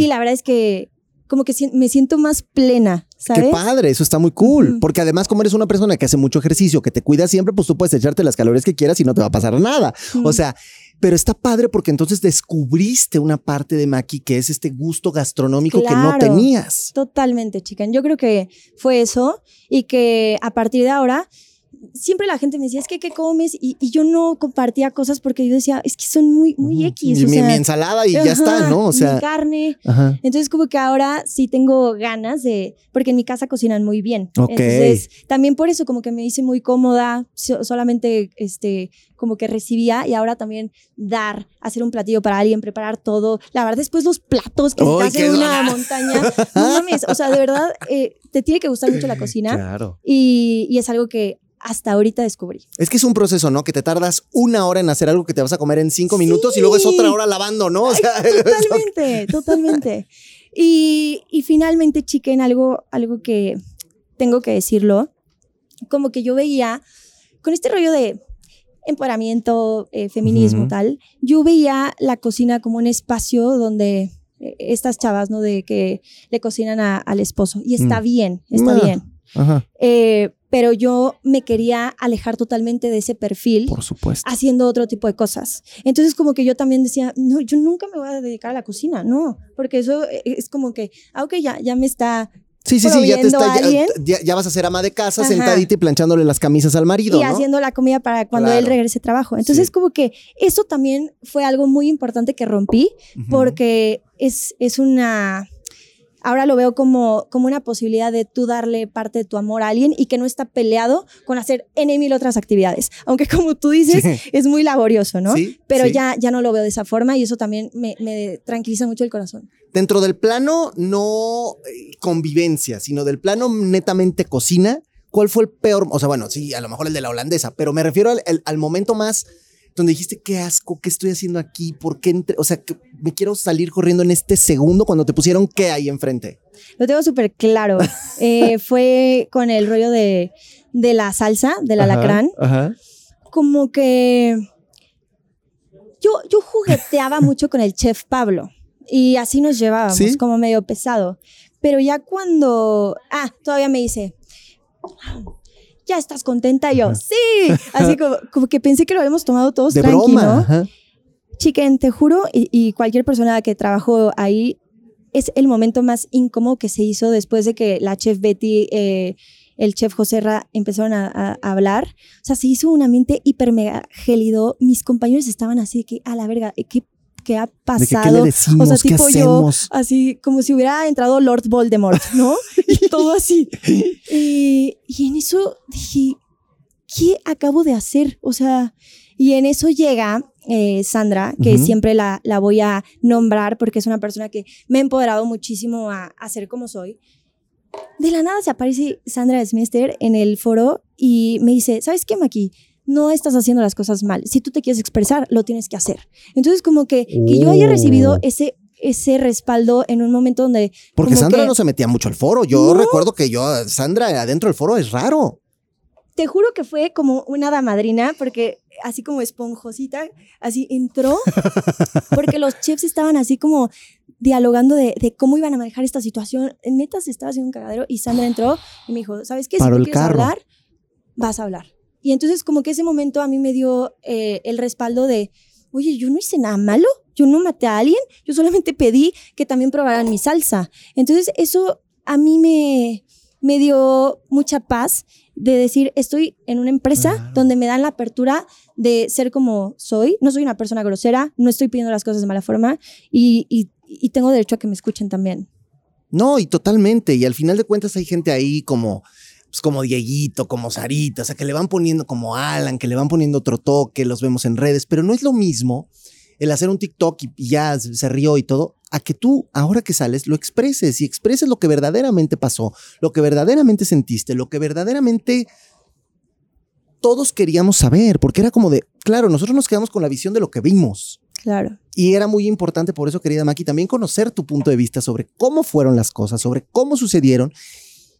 F: Y la verdad es que como que me siento más plena, ¿sabes?
A: Qué padre, eso está muy cool. Porque además, como eres una persona que hace mucho ejercicio, que te cuida siempre, pues tú puedes echarte las calorías que quieras y no te va a pasar nada. O sea, pero está padre porque entonces descubriste una parte de Maki que es este gusto gastronómico que no tenías.
F: Totalmente, chica. Yo creo que fue eso y que a partir de ahora siempre la gente me decía, es que ¿qué comes? Y, yo no compartía cosas porque yo decía, es que son muy, muy X.
A: mi, ensalada y ya está, ¿no? O sea.
F: Mi carne. Entonces, como que ahora sí tengo ganas de, porque en mi casa cocinan muy bien. Entonces, también por eso como que me hice muy cómoda, solamente este, como que recibía y ahora también dar, hacer un platillo para alguien, preparar todo. La verdad, después los platos que se hacen una montaña. No mames, o sea, de verdad, eh, te tiene que gustar mucho la cocina. Claro. Y, y es algo que hasta ahorita descubrí.
A: Es que es un proceso, ¿no? Que te tardas una hora en hacer algo que te vas a comer en cinco minutos y luego es otra hora lavando, ¿no? O sea,
F: totalmente, totalmente. Y, y, finalmente, chiquen, algo, algo que tengo que decirlo, como que yo veía con este rollo de empoderamiento, eh, feminismo, tal, yo veía la cocina como un espacio donde eh, estas chavas, ¿no? De que le cocinan al esposo. Y está mm. bien, está ah, bien. Eh, pero yo me quería alejar totalmente de ese perfil.
A: Por supuesto.
F: Haciendo otro tipo de cosas. Entonces, como que yo también decía, no, yo nunca me voy a dedicar a la cocina, no, porque eso es como que, ah, ok, ya, ya me está
A: Sí, sí, sí, ya te está, ya, vas a ser ama de casa, sentadita y planchándole las camisas al marido.
F: Y haciendo la comida para cuando él regrese a trabajo. Entonces, como que eso también fue algo muy importante que rompí, porque es, es una ahora lo veo como, como una posibilidad de tú darle parte de tu amor a alguien y que no está peleado con hacer N mil otras actividades. Aunque como tú dices, es muy laborioso, ¿no? Pero Ya, ya no lo veo de esa forma y eso también me, me tranquiliza mucho el corazón.
A: Dentro del plano no eh, convivencia, sino del plano netamente cocina, ¿cuál fue el peor? O sea, bueno, sí, a lo mejor el de la holandesa, pero me refiero al, al momento más donde dijiste, qué asco, qué estoy haciendo aquí, por qué, entre? o sea, que me quiero salir corriendo en este segundo cuando te pusieron qué ahí enfrente.
F: Lo tengo súper claro. Eh, fue con el rollo de, de la salsa, del alacrán. Ajá. Como que yo, yo jugueteaba mucho con el chef Pablo y así nos llevábamos, como medio pesado. Pero ya cuando, ah, todavía me dice, ya estás contenta. yo, sí. Así como, que pensé que lo habíamos tomado todos de Chiquen, te juro, y, cualquier persona que trabajó ahí, es el momento más incómodo que se hizo después de que la chef Betty, eh, el chef José Ra empezaron a, hablar. O sea, se hizo un ambiente hiper mega gélido. Mis compañeros estaban así que, a la verga, ¿qué qué ha pasado.
A: o sea, tipo yo,
F: así como si hubiera entrado Lord Voldemort, ¿no? y todo así. y en eso dije, ¿qué acabo de hacer? O sea, y en eso llega eh, Sandra, que siempre la, la, voy a nombrar porque es una persona que me ha empoderado muchísimo a, a ser como soy. De la nada se aparece Sandra Smester en el foro y me dice, ¿sabes qué, Maki? No estás haciendo las cosas mal. Si tú te quieres expresar, lo tienes que hacer. Entonces, como que, que yo haya recibido oh. ese ese respaldo en un momento donde...
A: Porque Sandra no se metía mucho al foro. Yo recuerdo que yo, Sandra, adentro del foro es raro.
F: Te juro que fue como una damadrina, porque así como esponjosita, así entró, porque los chefs estaban así como dialogando de, cómo iban a manejar esta situación. Neta se estaba haciendo un cagadero y Sandra entró y me dijo, ¿sabes qué? Si tú quieres hablar, vas a hablar. Y entonces como que ese momento a mí me dio eh, el respaldo de, oye, yo no hice nada malo, yo no maté a alguien, yo solamente pedí que también probaran mi salsa. Entonces eso a mí me, me dio mucha paz de decir, estoy en una empresa donde me dan la apertura de ser como soy, no soy una persona grosera, no estoy pidiendo las cosas de mala forma y, y, y tengo derecho a que me escuchen también.
A: No, y totalmente. Y al final de cuentas hay gente ahí como pues, como Dieguito, como Sarita, o sea, que le van poniendo como Alan, que le van poniendo otro toque, los vemos en redes, pero no es lo mismo el hacer un TikTok y, ya se rió y todo, a que tú, ahora que sales, lo expreses y expreses lo que verdaderamente pasó, lo que verdaderamente sentiste, lo que verdaderamente todos queríamos saber, porque era como de, claro, nosotros nos quedamos con la visión de lo que vimos.
F: Claro.
A: Y era muy importante por eso, querida Maki, también conocer tu punto de vista sobre cómo fueron las cosas, sobre cómo sucedieron.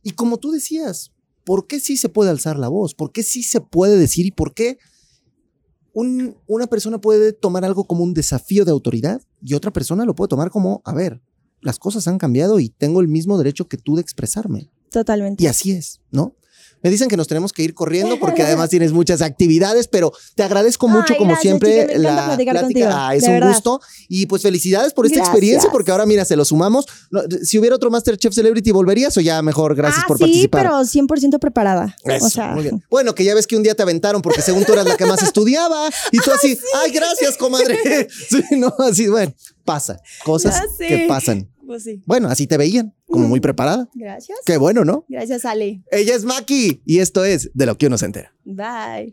A: Y como tú decías, ¿por qué sí se puede alzar la voz? ¿Por qué sí se puede decir y por qué una persona puede tomar algo como un desafío de autoridad y otra persona lo puede tomar como, a ver, las cosas han cambiado y tengo el mismo derecho que tú de expresarme?
F: Totalmente.
A: Y así es, ¿no? Me dicen que nos tenemos que ir corriendo porque además tienes muchas actividades, pero te agradezco mucho, como siempre, la plática. Ah, es un gusto. Y pues felicidades por esta experiencia, porque ahora, mira, se lo sumamos. Si hubiera otro Masterchef Celebrity, ¿volverías o ya mejor? Gracias ah, por participar.
F: Sí, pero 100% preparada.
A: muy bien. Bueno, que ya ves que un día te aventaron porque según tú eras la que más estudiaba y tú así, ay, gracias, comadre. sí, no, así, bueno, pasa. Cosas que pasan.
F: Pues sí.
A: Bueno, así te veían, como muy preparada.
F: Gracias.
A: Qué bueno, ¿no?
F: Gracias, Ale.
A: Ella es Maki y esto es De lo que uno se entera.
F: Bye.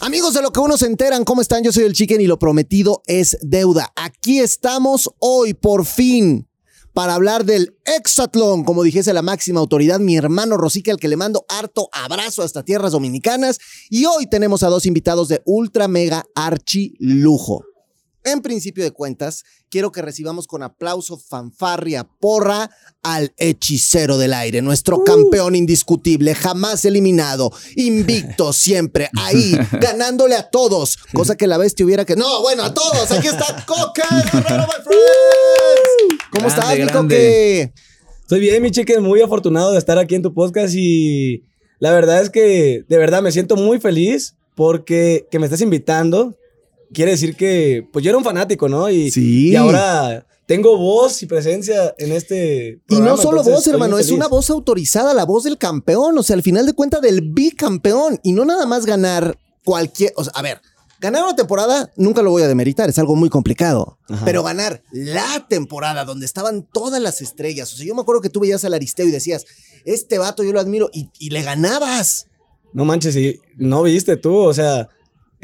A: Amigos de lo que uno se enteran, ¿cómo están? Yo soy el Chicken y lo prometido es deuda. Aquí estamos hoy, por fin, para hablar del Exatlón, como dijese la máxima autoridad, mi hermano Rosique, al que le mando harto abrazo hasta tierras dominicanas. Y hoy tenemos a dos invitados de ultra mega archi lujo. En principio de cuentas, quiero que recibamos con aplauso, fanfarria, porra al hechicero del aire, nuestro campeón indiscutible, jamás eliminado, invicto siempre, ahí, ganándole a todos, cosa que la bestia hubiera que... No, bueno, a todos, aquí está Coque, Guerrero, my friends. ¿Cómo
G: Grande,
A: estás, mi. Coque?
G: Estoy bien, mi chique, muy afortunado de estar aquí en tu podcast y la verdad es que de verdad me siento muy feliz porque que me estés invitando. Quiere decir que pues yo era un fanático, ¿no? Y,
A: Sí.
G: y ahora tengo voz y presencia en este
A: Y no solo voz, hermano, es una voz autorizada, la voz del campeón, o sea, al final de cuentas del bicampeón. Y no nada más ganar cualquier. O sea, a ver, ganar una temporada nunca lo voy a demeritar, es algo muy complicado. Pero ganar la temporada donde estaban todas las estrellas. O sea, yo me acuerdo que tú veías al Aristeo y decías, este vato yo lo admiro, y, y le ganabas.
G: No manches, y no viste tú, o sea,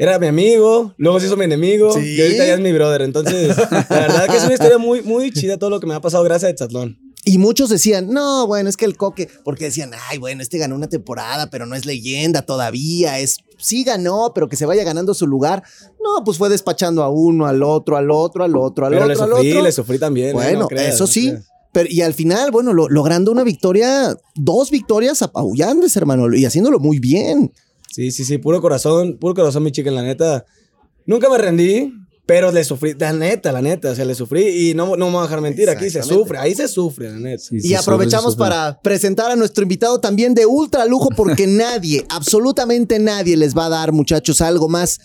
G: era mi amigo, luego se hizo mi enemigo
A: Sí.
G: y ahorita ya es mi brother. Entonces, la verdad que es una historia muy, muy chida todo lo que me ha pasado gracias a Exatlón.
A: Y muchos decían, no, bueno, es que el coque, porque decían, ay, bueno, este ganó una temporada, pero no es leyenda todavía, es, sí ganó, pero que se vaya ganando su lugar. No, pues fue despachando a uno, al otro, al otro, al otro, al
G: Pero le
A: otro, al
G: sufrí,
A: otro.
G: le sufrí también. ¿eh?
A: Bueno,
G: No creas,
A: eso sí. Pero, y al final, bueno, lo- logrando una victoria, dos victorias apabullantes, hermano, y haciéndolo muy bien.
G: Sí, sí, sí, puro corazón, puro corazón, mi chica, la neta. Nunca me rendí, pero le sufrí, la neta, la neta, o sea, le sufrí y no, no me voy a dejar mentir, aquí se sufre, ahí se sufre, la neta.
A: y aprovechamos para presentar a nuestro invitado también de ultra lujo, porque nadie, absolutamente nadie les va a dar, muchachos, algo más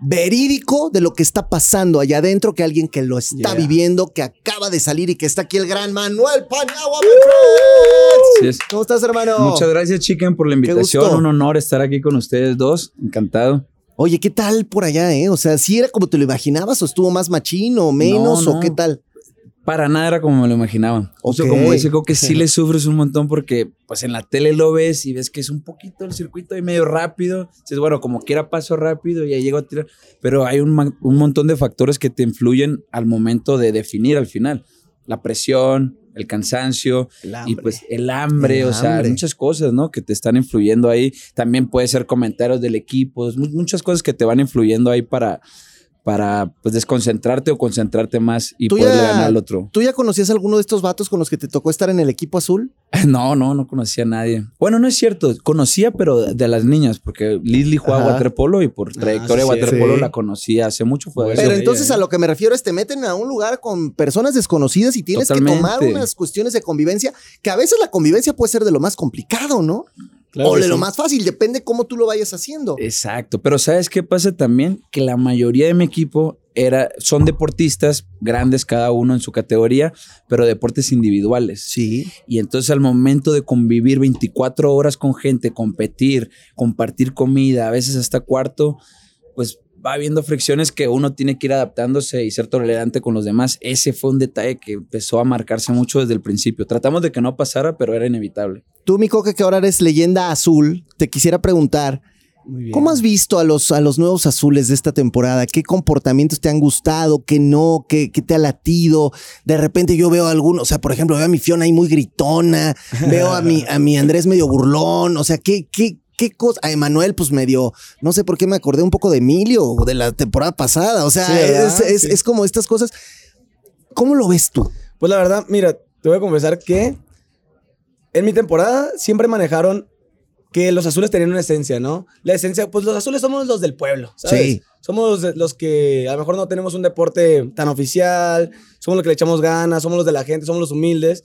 A: verídico de lo que está pasando allá adentro que alguien que lo está
G: Yeah.
A: viviendo, que acaba de salir y que está aquí el gran Manuel Paniagua. ¿Cómo estás, hermano?
H: Muchas gracias, Chicken, por la invitación. Un honor estar aquí con ustedes dos. Encantado.
A: Oye, ¿qué tal por allá, eh? O sea, ¿sí era como te lo imaginabas o estuvo más machín o menos
H: No,
A: o qué tal?
H: Para nada era como me lo imaginaba. O sea, como dice que sí le sufres un montón porque pues en la tele lo ves y ves que es un poquito el circuito ahí medio rápido. Dices, bueno, como quiera paso rápido y ya llego a tirar. Pero hay un, un montón de factores que te influyen al momento de definir al final. La presión, el cansancio y pues el hambre,
A: El
H: o sea,
A: hambre.
H: muchas cosas, ¿no? Que te están influyendo ahí. También puede ser comentarios del equipo, muchas cosas que te van influyendo ahí para, para pues desconcentrarte o concentrarte más y
A: ya-
H: ganar al otro.
A: ¿Tú ya conocías a alguno de estos vatos con los que te tocó estar en el equipo azul?
H: No, no, no conocía a nadie. Bueno, no es cierto, conocía, pero de las niñas, porque Lizzy jugaba
A: Ajá.
H: waterpolo y por trayectoria
G: sí,
H: de waterpolo
A: sí.
H: la conocía hace mucho. Fue
A: Pero entonces
G: eh.
A: a lo que me refiero es te meten a un lugar con personas desconocidas y tienes que tomar unas cuestiones de convivencia, que a veces la convivencia puede ser de lo más complicado, ¿no?
G: Claro
A: o de lo más fácil, depende cómo tú lo vayas haciendo.
H: Exacto, pero ¿sabes qué pasa también? Que la mayoría de mi equipo era, son deportistas grandes cada uno en su categoría, pero deportes individuales.
A: Sí.
H: Y entonces al momento de convivir 24 horas con gente, competir, compartir comida, a veces hasta cuarto, pues va habiendo fricciones que uno tiene que ir adaptándose y ser tolerante con los demás. Ese fue un detalle que empezó a marcarse mucho desde el principio. Tratamos de que no pasara, pero era inevitable.
A: Tú, mi coque, que ahora eres leyenda azul, te quisiera preguntar. ¿cómo has visto a los, a los nuevos azules de esta temporada? ¿Qué comportamientos te han gustado? ¿Qué no? ¿Qué, qué te ha latido? De repente yo veo a alguno, o sea, por ejemplo, veo a mi Fiona ahí muy gritona, veo a mi, a mi Andrés medio burlón, o sea, ¿qué, qué, qué cosa? A Emanuel, pues medio, no sé por qué me acordé un poco de Emilio o de la temporada pasada, o sea, es, es-
G: Sí.
A: es como estas cosas. ¿Cómo lo ves tú?
G: Pues la verdad, mira, te voy a confesar que en mi temporada siempre manejaron que los azules tenían una esencia, ¿no? La esencia, pues los azules somos los del pueblo, ¿sabes?
A: Sí.
G: Somos los que a lo mejor no tenemos un deporte tan oficial, somos los que le echamos ganas, somos los de la gente, somos los humildes.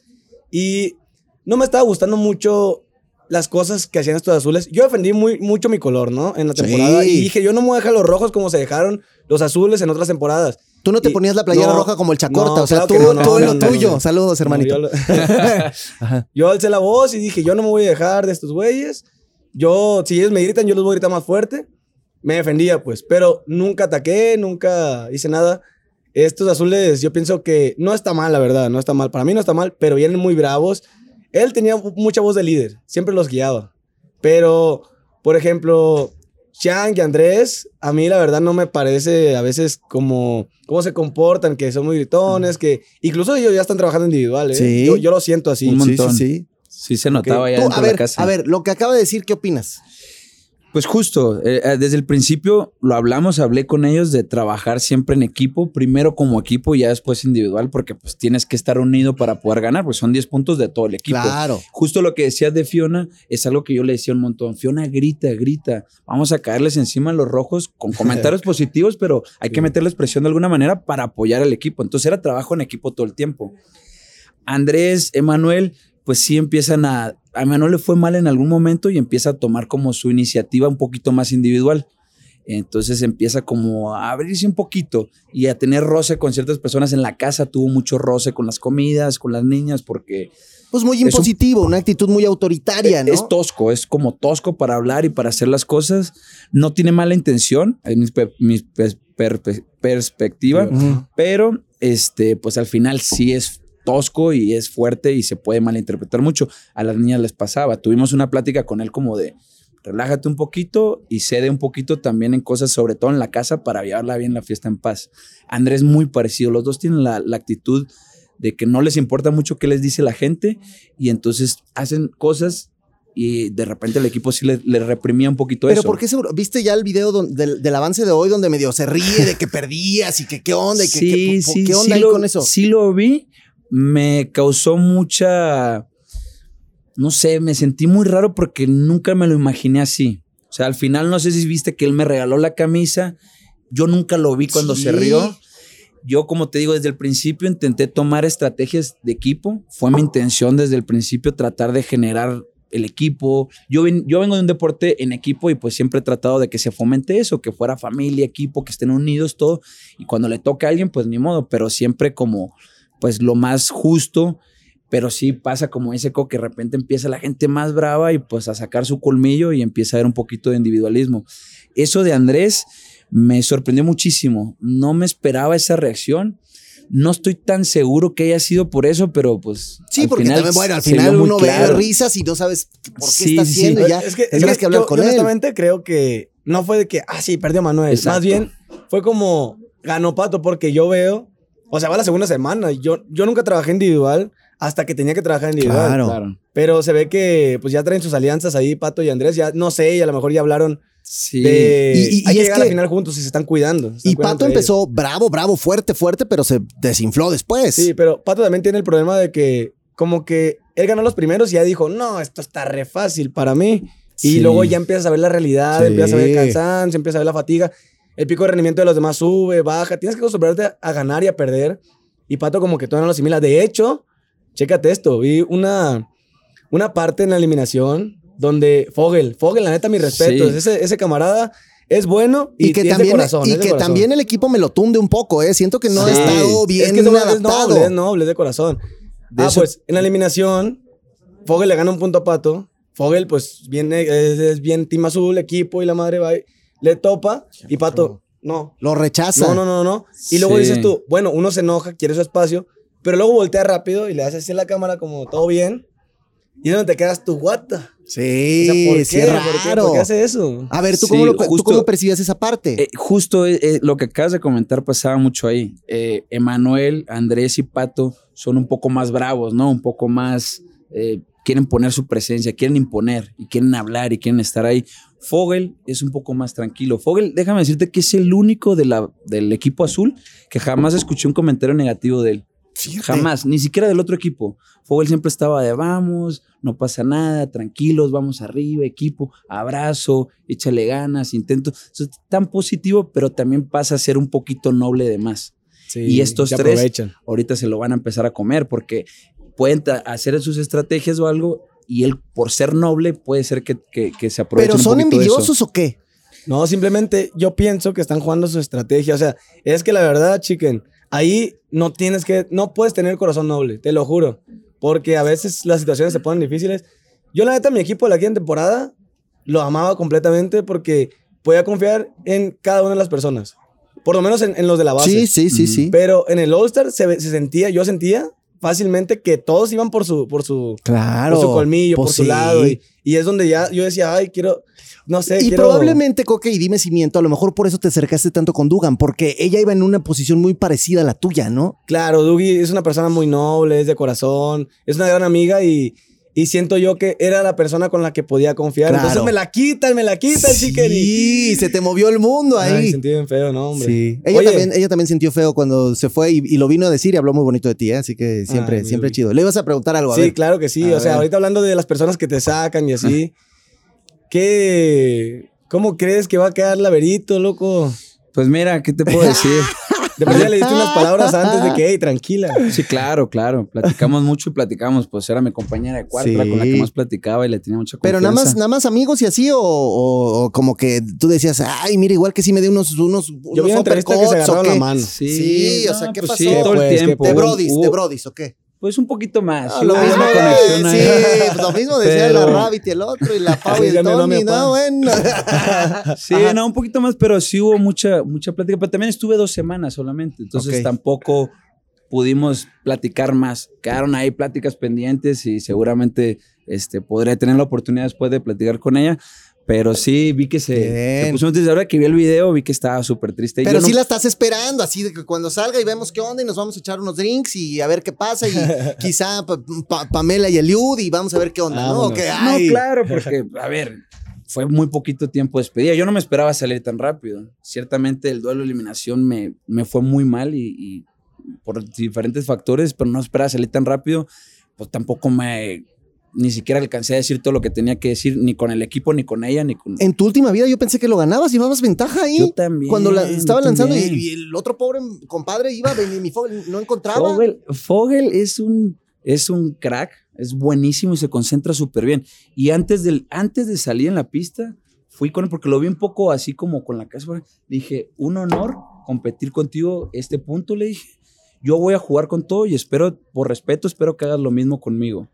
G: Y no me estaba gustando mucho las cosas que hacían estos azules. Yo defendí muy, mucho mi color, ¿no? En la
A: Sí.
G: temporada. Y dije, yo no me voy a dejar los rojos como se dejaron los azules en otras temporadas.
A: Tú no te
G: Y-
A: ponías la playera
G: no,
A: roja como el chacorta,
G: no,
A: o sea,
G: claro
A: tú,
G: no,
A: tú lo tuyo. Saludos, hermanito.
G: Yo, yo alcé la voz y dije, yo no me voy a dejar de estos güeyes. Yo, si ellos me gritan, yo los voy a gritar más fuerte. Me defendía, pues, pero nunca ataqué, nunca hice nada. Estos azules, yo pienso que no está mal, la verdad, no está mal. Para mí no está mal, pero vienen muy bravos. Él tenía mucha voz de líder, siempre los guiaba. Pero, por ejemplo, Chang y Andrés, a mí la verdad no me parece a veces como cómo se comportan, que son muy gritones, que incluso ellos ya están trabajando individual, ¿eh?
A: Sí.
G: Yo, yo lo siento así.
H: Un montón.
A: Sí, sí, sí.
H: Sí se notaba ya
A: Tú,
H: dentro
A: a
H: de
A: ver,
H: la casa.
A: a ver, lo que acaba de decir, ¿qué opinas?
H: Pues justo, eh, eh, desde el principio lo hablamos, hablé con ellos de trabajar siempre en equipo, primero como equipo y ya después individual, porque pues tienes que estar unido para poder ganar, pues son 10 puntos de todo el equipo.
A: Claro.
H: Justo lo que decías de Fiona es algo que yo le decía un montón. Fiona grita, grita. Vamos a caerles encima a los rojos con comentarios positivos, pero hay que meterles presión de alguna manera para apoyar al equipo. Entonces era trabajo en equipo todo el tiempo. Andrés, Emanuel, pues sí empiezan a... A Emanuel le fue mal en algún momento y empieza a tomar como su iniciativa un poquito más individual. Entonces empieza como a abrirse un poquito y a tener roce con ciertas personas en la casa. Tuvo mucho roce con las comidas, con las niñas, porque
A: Pues muy
H: un-
A: impositivo, una actitud muy autoritaria, ¿no?
H: es tosco, es como tosco para hablar y para hacer las cosas. No tiene mala intención, en mi, pe- mi pe- per- pe- perspectiva, pero este, pues al final sí es tosco y es fuerte y se puede malinterpretar mucho. A las niñas les pasaba. Tuvimos una plática con él como de relájate un poquito y cede un poquito también en cosas, sobre todo en la casa, para llevarla bien la fiesta en paz. Andrés muy parecido. Los dos tienen la, la actitud de que no les importa mucho qué les dice la gente y entonces hacen cosas y de repente el equipo sí le, le reprimía un poquito
A: Pero
H: eso.
A: ¿por qué seguro? ¿Viste ya el video don- del, del avance de hoy donde medio se ríe de que perdías y que qué onda y que qué, po- qué onda
H: sí
A: ahí
H: lo,
A: con eso?
H: Sí lo vi, me causó mucha, no sé, me sentí muy raro porque nunca me lo imaginé así. O sea, al final no sé si viste que él me regaló la camisa, yo nunca lo vi cuando
A: Sí.
H: se rió. Yo, como te digo, desde el principio intenté tomar estrategias de equipo. Fue mi intención desde el principio tratar de generar el equipo. Yo, ven- yo vengo de un deporte en equipo y pues siempre he tratado de que se fomente eso, que fuera familia, equipo, que estén unidos, todo. Y cuando le toca a alguien, pues ni modo, pero siempre como pues lo más justo. Pero sí pasa como ese co que de repente empieza la gente más brava y pues a sacar su colmillo y empieza a haber un poquito de individualismo. Eso de Andrés me sorprendió muchísimo. No me esperaba esa reacción. No estoy tan seguro que haya sido por eso, pero pues.
A: Sí,
H: al
A: porque
H: final
A: también, bueno, al final uno
H: claro.
A: ve risas y no sabes por qué
H: Sí,
A: está
H: sí, sí.
A: haciendo y ya
G: Es que, es que
A: que hablar
G: yo,
A: con
G: yo
A: él.
G: honestamente creo que no fue de que, ah, sí, perdió Manuel.
H: Exacto.
G: Más bien fue como ganó Pato porque yo veo, o sea, va la segunda semana. Yo, yo nunca trabajé individual hasta que tenía que trabajar individual.
A: Claro.
H: Claro.
G: Pero se ve que pues ya traen sus alianzas ahí, Pato y Andrés. Ya no sé, y a lo mejor ya hablaron
H: Sí.
G: de.
A: Y- y-
G: hay
A: y
G: que
A: es
G: llegar a
A: que-
G: la final juntos y se están cuidando. se están
A: Y
G: cuidando
A: Pato
G: ellos.
A: empezó bravo, bravo, fuerte, fuerte, pero se desinfló después.
G: Sí, pero Pato también tiene el problema de que, como que él ganó los primeros y ya dijo, no, esto está re fácil para mí. Y
A: Sí.
G: luego ya empiezas a ver la realidad,
A: Sí.
G: empiezas a ver el cansancio, empiezas a ver la fatiga. El pico de rendimiento de los demás sube, baja. Tienes que acostumbrarte a ganar y a perder. Y Pato como que todavía no lo asimila. De hecho, chécate esto. Vi una, una parte en la eliminación donde Fogel, Fogel, la neta, mis respetos.
H: Sí.
G: Ese, ese camarada es bueno y,
A: Y que,
G: es de
A: también,
G: corazón.
A: y
G: es de
A: que
G: corazón.
A: también el equipo me lo tunde un poco, ¿eh? Siento que no ha
H: Sí.
A: estado bien
G: es que noble, es
A: adaptado.
G: noble, es noble, es de corazón.
H: De
G: ah,
H: eso-
G: pues en la eliminación, Fogel le gana un punto a Pato. Fogel, pues, viene, es, es bien team azul, equipo y la madre va y le topa. Y Pato, no.
A: Lo rechaza.
G: No, no, no, no. Y luego
H: Sí.
G: dices tú, bueno, uno se enoja, quiere su espacio, pero luego voltea rápido y le haces así a la cámara como todo bien. Y es donde te quedas tú, what the?
A: Sí,
G: O sea, ¿por qué?
A: sí, es
G: ¿Por qué?
A: raro.
G: ¿Por qué hace eso?
A: A ver, ¿tú,
H: Sí,
A: cómo, lo- tú cómo percibías esa parte?
H: Eh, justo eh, eh, lo que acabas de comentar pasaba mucho ahí. Eh, Emanuel, Andrés y Pato son un poco más bravos, ¿no? Un poco más, eh, quieren poner su presencia, quieren imponer y quieren hablar y quieren estar ahí. Fogel es un poco más tranquilo. Fogel, déjame decirte que es el único de la, del equipo azul que jamás escuché un comentario negativo de él. Jamás, ni siquiera del otro equipo. Fogel siempre estaba de vamos, no pasa nada, tranquilos, vamos arriba, equipo, abrazo, échale ganas, intento. Eso es tan positivo, pero también pasa a ser un poquito noble de más.
G: Sí,
H: y estos tres
G: aprovechan.
H: ahorita se lo van a empezar a comer porque pueden hacer sus estrategias o algo y él, por ser noble, puede ser que, que- que se aproveche
A: ¿Pero
H: un
A: son
H: poquito de eso.
A: envidiosos o qué?
G: No, simplemente yo pienso que están jugando su estrategia. O sea, es que la verdad, chicken, ahí no tienes que, no puedes tener corazón noble, te lo juro. Porque a veces las situaciones se ponen difíciles. Yo, la neta, mi equipo de la quinta temporada lo amaba completamente porque podía confiar en cada una de las personas. Por lo menos en, en los de la base.
A: Sí, sí, sí, sí.
G: Pero en el All-Star se, se sentía, yo sentía fácilmente que todos iban por su, por su,
A: Claro.
G: por su colmillo,
A: pues
G: por su
A: sí.
G: lado. Y, y es donde ya yo decía, ay, quiero, no sé,
A: Y
G: quiero...
A: probablemente, Coque, y dime si miento, a lo mejor por eso te acercaste tanto con Dugan, porque ella iba en una posición muy parecida a la tuya, ¿no?
G: Claro, Dougie es una persona muy noble, es de corazón, es una gran amiga y, y siento yo que era la persona con la que podía confiar.
A: Claro.
G: Entonces me la quitan, me la quitan, chiquen.
A: Sí, se te movió el mundo
G: Ay,
A: ahí.
G: sentí bien feo, ¿no, hombre?
A: Sí. Ella
G: Oye,
A: también, ella también sintió feo cuando se fue y, y lo vino a decir y habló muy bonito de ti, ¿eh? así que siempre,
G: Ay,
A: siempre chido. Le ibas a preguntar algo, a
G: Sí,
A: ver.
G: claro que sí.
A: A
G: o sea,
A: ver.
G: ahorita hablando de las personas que te sacan y así, ¿qué... ¿Cómo crees que va a quedar Laberito, loco?
H: Pues mira, ¿qué te puedo decir?
G: De perdida le diste unas palabras antes de que, hey, tranquila.
H: Sí, claro, claro. Platicamos mucho y platicamos. Pues era mi compañera de cuarto, era con la
A: Sí.
H: que más platicaba y le tenía mucha
A: Pero
H: confianza.
A: nada más, nada más amigos y así, o, o- o como que tú decías, ay, mira, igual que sí me dio unos, unos,
G: Yo
A: unos
G: vi una entrevista que se
A: uppercuts, ¿o
G: agarraron la mano.
H: Sí,
A: Sí, o sea, ¿qué
H: pues
A: pasó?
H: Sí, todo
G: Pues,
H: el
G: ¿qué
H: tiempo.
A: De
H: Hubo-
A: Brodis, de Brodis, ¿o qué?
H: Pues un poquito más.
A: Ah,
H: sí,
A: lo mismo, de-
H: conexión ahí.
A: sí, pues lo mismo decía
H: Pero-
A: la Rabbit y el otro, y la Pau y el
G: papá.
A: no, bueno.
H: Sí, no, un poquito más, pero sí hubo mucha, mucha plática. Pero también estuve dos semanas solamente. Entonces tampoco pudimos platicar más. Quedaron ahí pláticas pendientes y seguramente este, podré tener la oportunidad después de platicar con ella. Pero sí vi que se, se puso triste. Ahora que vi el video, vi que estaba súper triste.
A: Pero
H: Yo
A: sí
H: no-
A: la estás esperando, así de que cuando salga y vemos qué onda y nos vamos a echar unos drinks y a ver qué pasa y quizá pa- pa- Pamela y Eliud y vamos a ver qué onda, ¿no?
H: No, claro, porque, a ver, fue muy poquito tiempo de despedida. Yo no me esperaba salir tan rápido. Ciertamente el duelo de eliminación me, me fue muy mal y, y por diferentes factores, pero no esperaba salir tan rápido. Pues tampoco me, ni siquiera alcancé a decir todo lo que tenía que decir, ni con el equipo, ni con ella, ni con...
A: En tu última vida yo pensé que lo ganabas, llevabas ventaja ahí.
H: Yo también.
A: Cuando la, estaba lanzando y, el otro pobre compadre iba, mi Fogel no encontraba.
H: Fogel, Fogel es un, es un crack, es buenísimo y se concentra súper bien. Y antes, del, antes de salir en la pista, fui con él porque lo vi un poco así como con la casa. Dije, un honor competir contigo este punto, le dije. Yo voy a jugar con todo y espero, por respeto, espero que hagas lo mismo conmigo.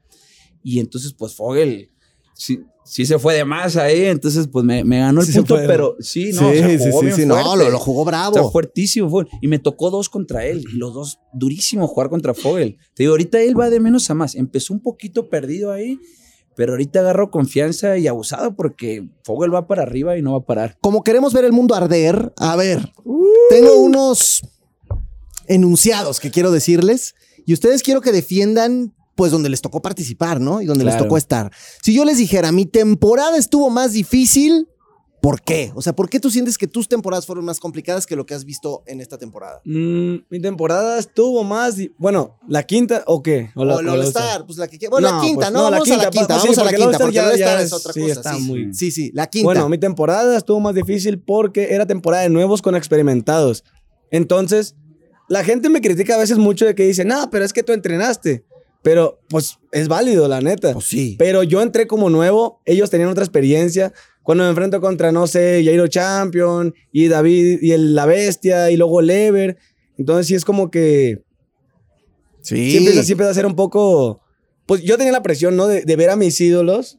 H: Y entonces, pues Fogel sí, sí se fue de más ahí, entonces pues me, me ganó el
G: Sí
H: punto, pero sí, no, o sea, jugó bien
A: no, lo, lo jugó bravo.
H: Está fuertísimo, fue. Y me tocó dos contra él. Y los dos, durísimo jugar contra Fogel. Te digo, ahorita él va de menos a más. Empezó un poquito perdido ahí, pero ahorita agarró confianza y abusado porque Fogel va para arriba y no va a parar.
A: Como queremos ver el mundo arder, a ver, tengo unos enunciados que quiero decirles y ustedes quiero que defiendan pues donde les tocó participar, ¿no? Y donde les tocó estar. Si yo les dijera, mi temporada estuvo más difícil, ¿por qué? O sea, ¿por qué tú sientes que tus temporadas fueron más complicadas que lo que has visto en esta temporada?
G: Mm, mi temporada estuvo más. Bueno, la quinta, ¿o qué?
A: O,
G: la-
A: el
G: la
A: All-Star, pues la que Bueno, la
G: No,
A: quinta,
G: pues,
A: no,
G: no, la
A: vamos a la
G: quinta,
A: quinta,
G: pues, sí,
A: vamos a la quinta, porque All-Star
G: ya
A: es otra
G: sí,
A: cosa.
G: está
A: sí.
G: muy-
A: sí, sí, la quinta.
G: Bueno, mi temporada estuvo más difícil porque era temporada de nuevos con experimentados. Entonces, la gente me critica a veces mucho de que dice, no, pero es que tú entrenaste. Pero, pues, es válido, la neta.
A: Pues sí.
G: Pero yo entré como nuevo, ellos tenían otra experiencia. Cuando me enfrento contra, no sé, Jairo Champion y David y el, la Bestia y luego Lever. Entonces sí es como que
A: Sí.
G: sí empieza a ser un poco... Pues yo tenía la presión, ¿no? De, de ver a mis ídolos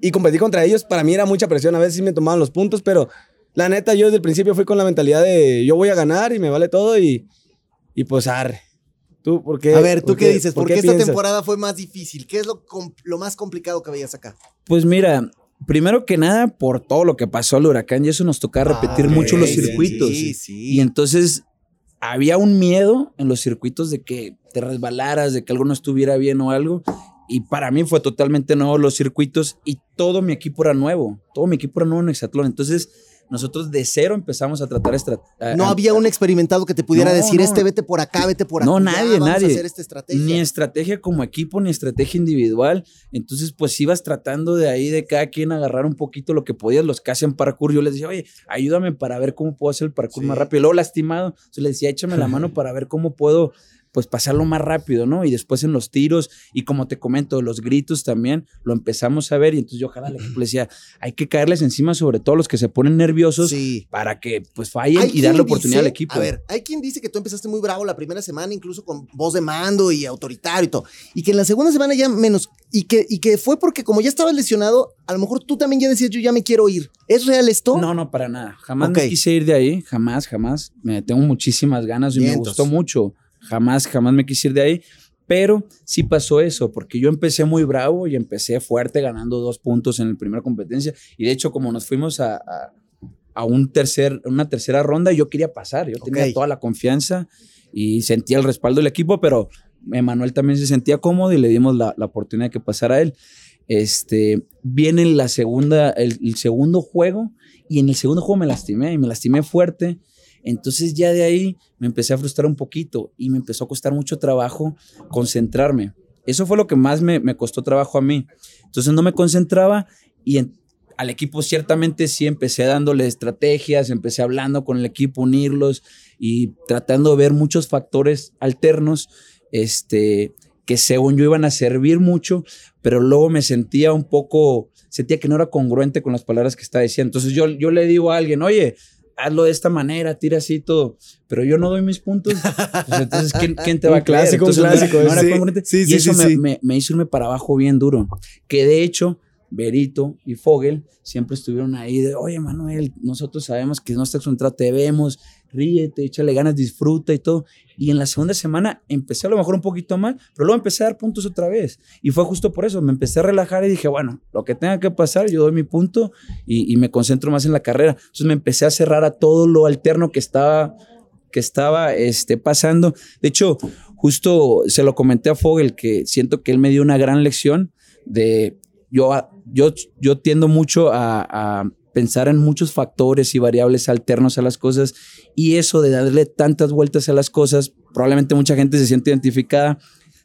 G: y competir contra ellos. Para mí era mucha presión. A veces sí me tomaban los puntos, pero la neta yo desde el principio fui con la mentalidad de yo voy a ganar y me vale todo y, y pues arre. ¿Tú por qué?
A: A ver, ¿tú qué, dices? ¿Por, qué, esta
G: piensas?
A: temporada fue más difícil? ¿Qué es lo, más complicado que veías acá?
H: Pues mira, primero que nada, por todo lo que pasó al huracán, y eso nos tocaba repetir
A: Ah,
H: mucho
A: ok,
H: los circuitos.
A: Sí, sí.
H: Y entonces había un miedo en los circuitos de que te resbalaras, de que algo no estuviera bien o algo. Y para mí fue totalmente nuevo los circuitos y todo mi equipo era nuevo. Todo mi equipo era nuevo en Hexatlón. Entonces nosotros de cero empezamos a tratar estra- a-
A: No
H: a-
A: había un experimentado que te pudiera
H: No,
A: decir,
H: no.
A: este vete por acá, vete por acá.
H: No, nadie,
A: vamos
H: nadie.
A: a hacer esta estrategia.
H: Ni estrategia como equipo, ni estrategia individual. Entonces, pues ibas tratando de ahí de cada quien agarrar un poquito lo que podías. Los que hacen parkour, yo les decía, oye, ayúdame para ver cómo puedo hacer el parkour
A: Sí.
H: más rápido. Luego lastimado, yo les decía, échame la mano para ver cómo puedo pues pasarlo más rápido, ¿no? Y después en los tiros y como te comento, los gritos también, lo empezamos a ver y entonces yo ojalá le decía, hay que caerles encima sobre todo los que se ponen nerviosos
A: Sí.
H: para que pues fallen y darle oportunidad
A: dice-
H: al equipo.
A: A ver, hay quien dice que tú empezaste muy bravo la primera semana, incluso con voz de mando y autoritario y todo. Y que en la segunda semana ya menos. Y que, y que fue porque como ya estabas lesionado, a lo mejor tú también ya decías, yo ya me quiero ir. ¿Es real esto?
H: No, no, para nada. Jamás me quise ir de ahí. Jamás, jamás. Me tengo muchísimas ganas y me gustó mucho. Jamás, jamás me quise ir de ahí. Pero sí pasó eso, porque yo empecé muy bravo y empecé fuerte ganando dos puntos en la primera competencia. Y de hecho, como nos fuimos a, a, a un tercer, una tercera ronda, yo quería pasar. Yo tenía toda la confianza y sentía el respaldo del equipo, pero Emanuel también se sentía cómodo y le dimos la, la oportunidad de que pasara él. Este, viene la segunda, el, el segundo juego y en el segundo juego me lastimé y me lastimé fuerte. Entonces ya de ahí me empecé a frustrar un poquito y me empezó a costar mucho trabajo concentrarme. Eso fue lo que más me, me costó trabajo a mí. Entonces no me concentraba y al equipo ciertamente sí empecé dándole estrategias, empecé hablando con el equipo, unirlos y tratando de ver muchos factores alternos este, que según yo iban a servir mucho, pero luego me sentía un poco, sentía que no era congruente con las palabras que estaba diciendo. Entonces yo, yo le digo a alguien, oye, hazlo de esta manera, tira así todo, pero yo no doy mis puntos. Pues entonces, ¿quién, quién te va a creer?
G: clásico,
H: Entonces,
G: clásico,
H: no era
G: sí.
H: congruente.
G: Sí,
H: y eso me, me- me hizo irme para abajo bien duro. Que de hecho, Berito y Fogel siempre estuvieron ahí de, oye Manuel, nosotros sabemos que no estás concentrado, te vemos, ríete, échale ganas, disfruta y todo. Y en la segunda semana empecé a lo mejor un poquito mal, pero luego empecé a dar puntos otra vez. Y fue justo por eso, me empecé a relajar y dije, bueno, lo que tenga que pasar, yo doy mi punto y, y me concentro más en la carrera. Entonces me empecé a cerrar a todo lo alterno que estaba, que estaba este, pasando. De hecho, justo se lo comenté a Fogel que siento que él me dio una gran lección de yo, yo, yo tiendo mucho a, a pensar en muchos factores y variables alternos a las cosas y eso de darle tantas vueltas a las cosas, probablemente mucha gente se siente identificada,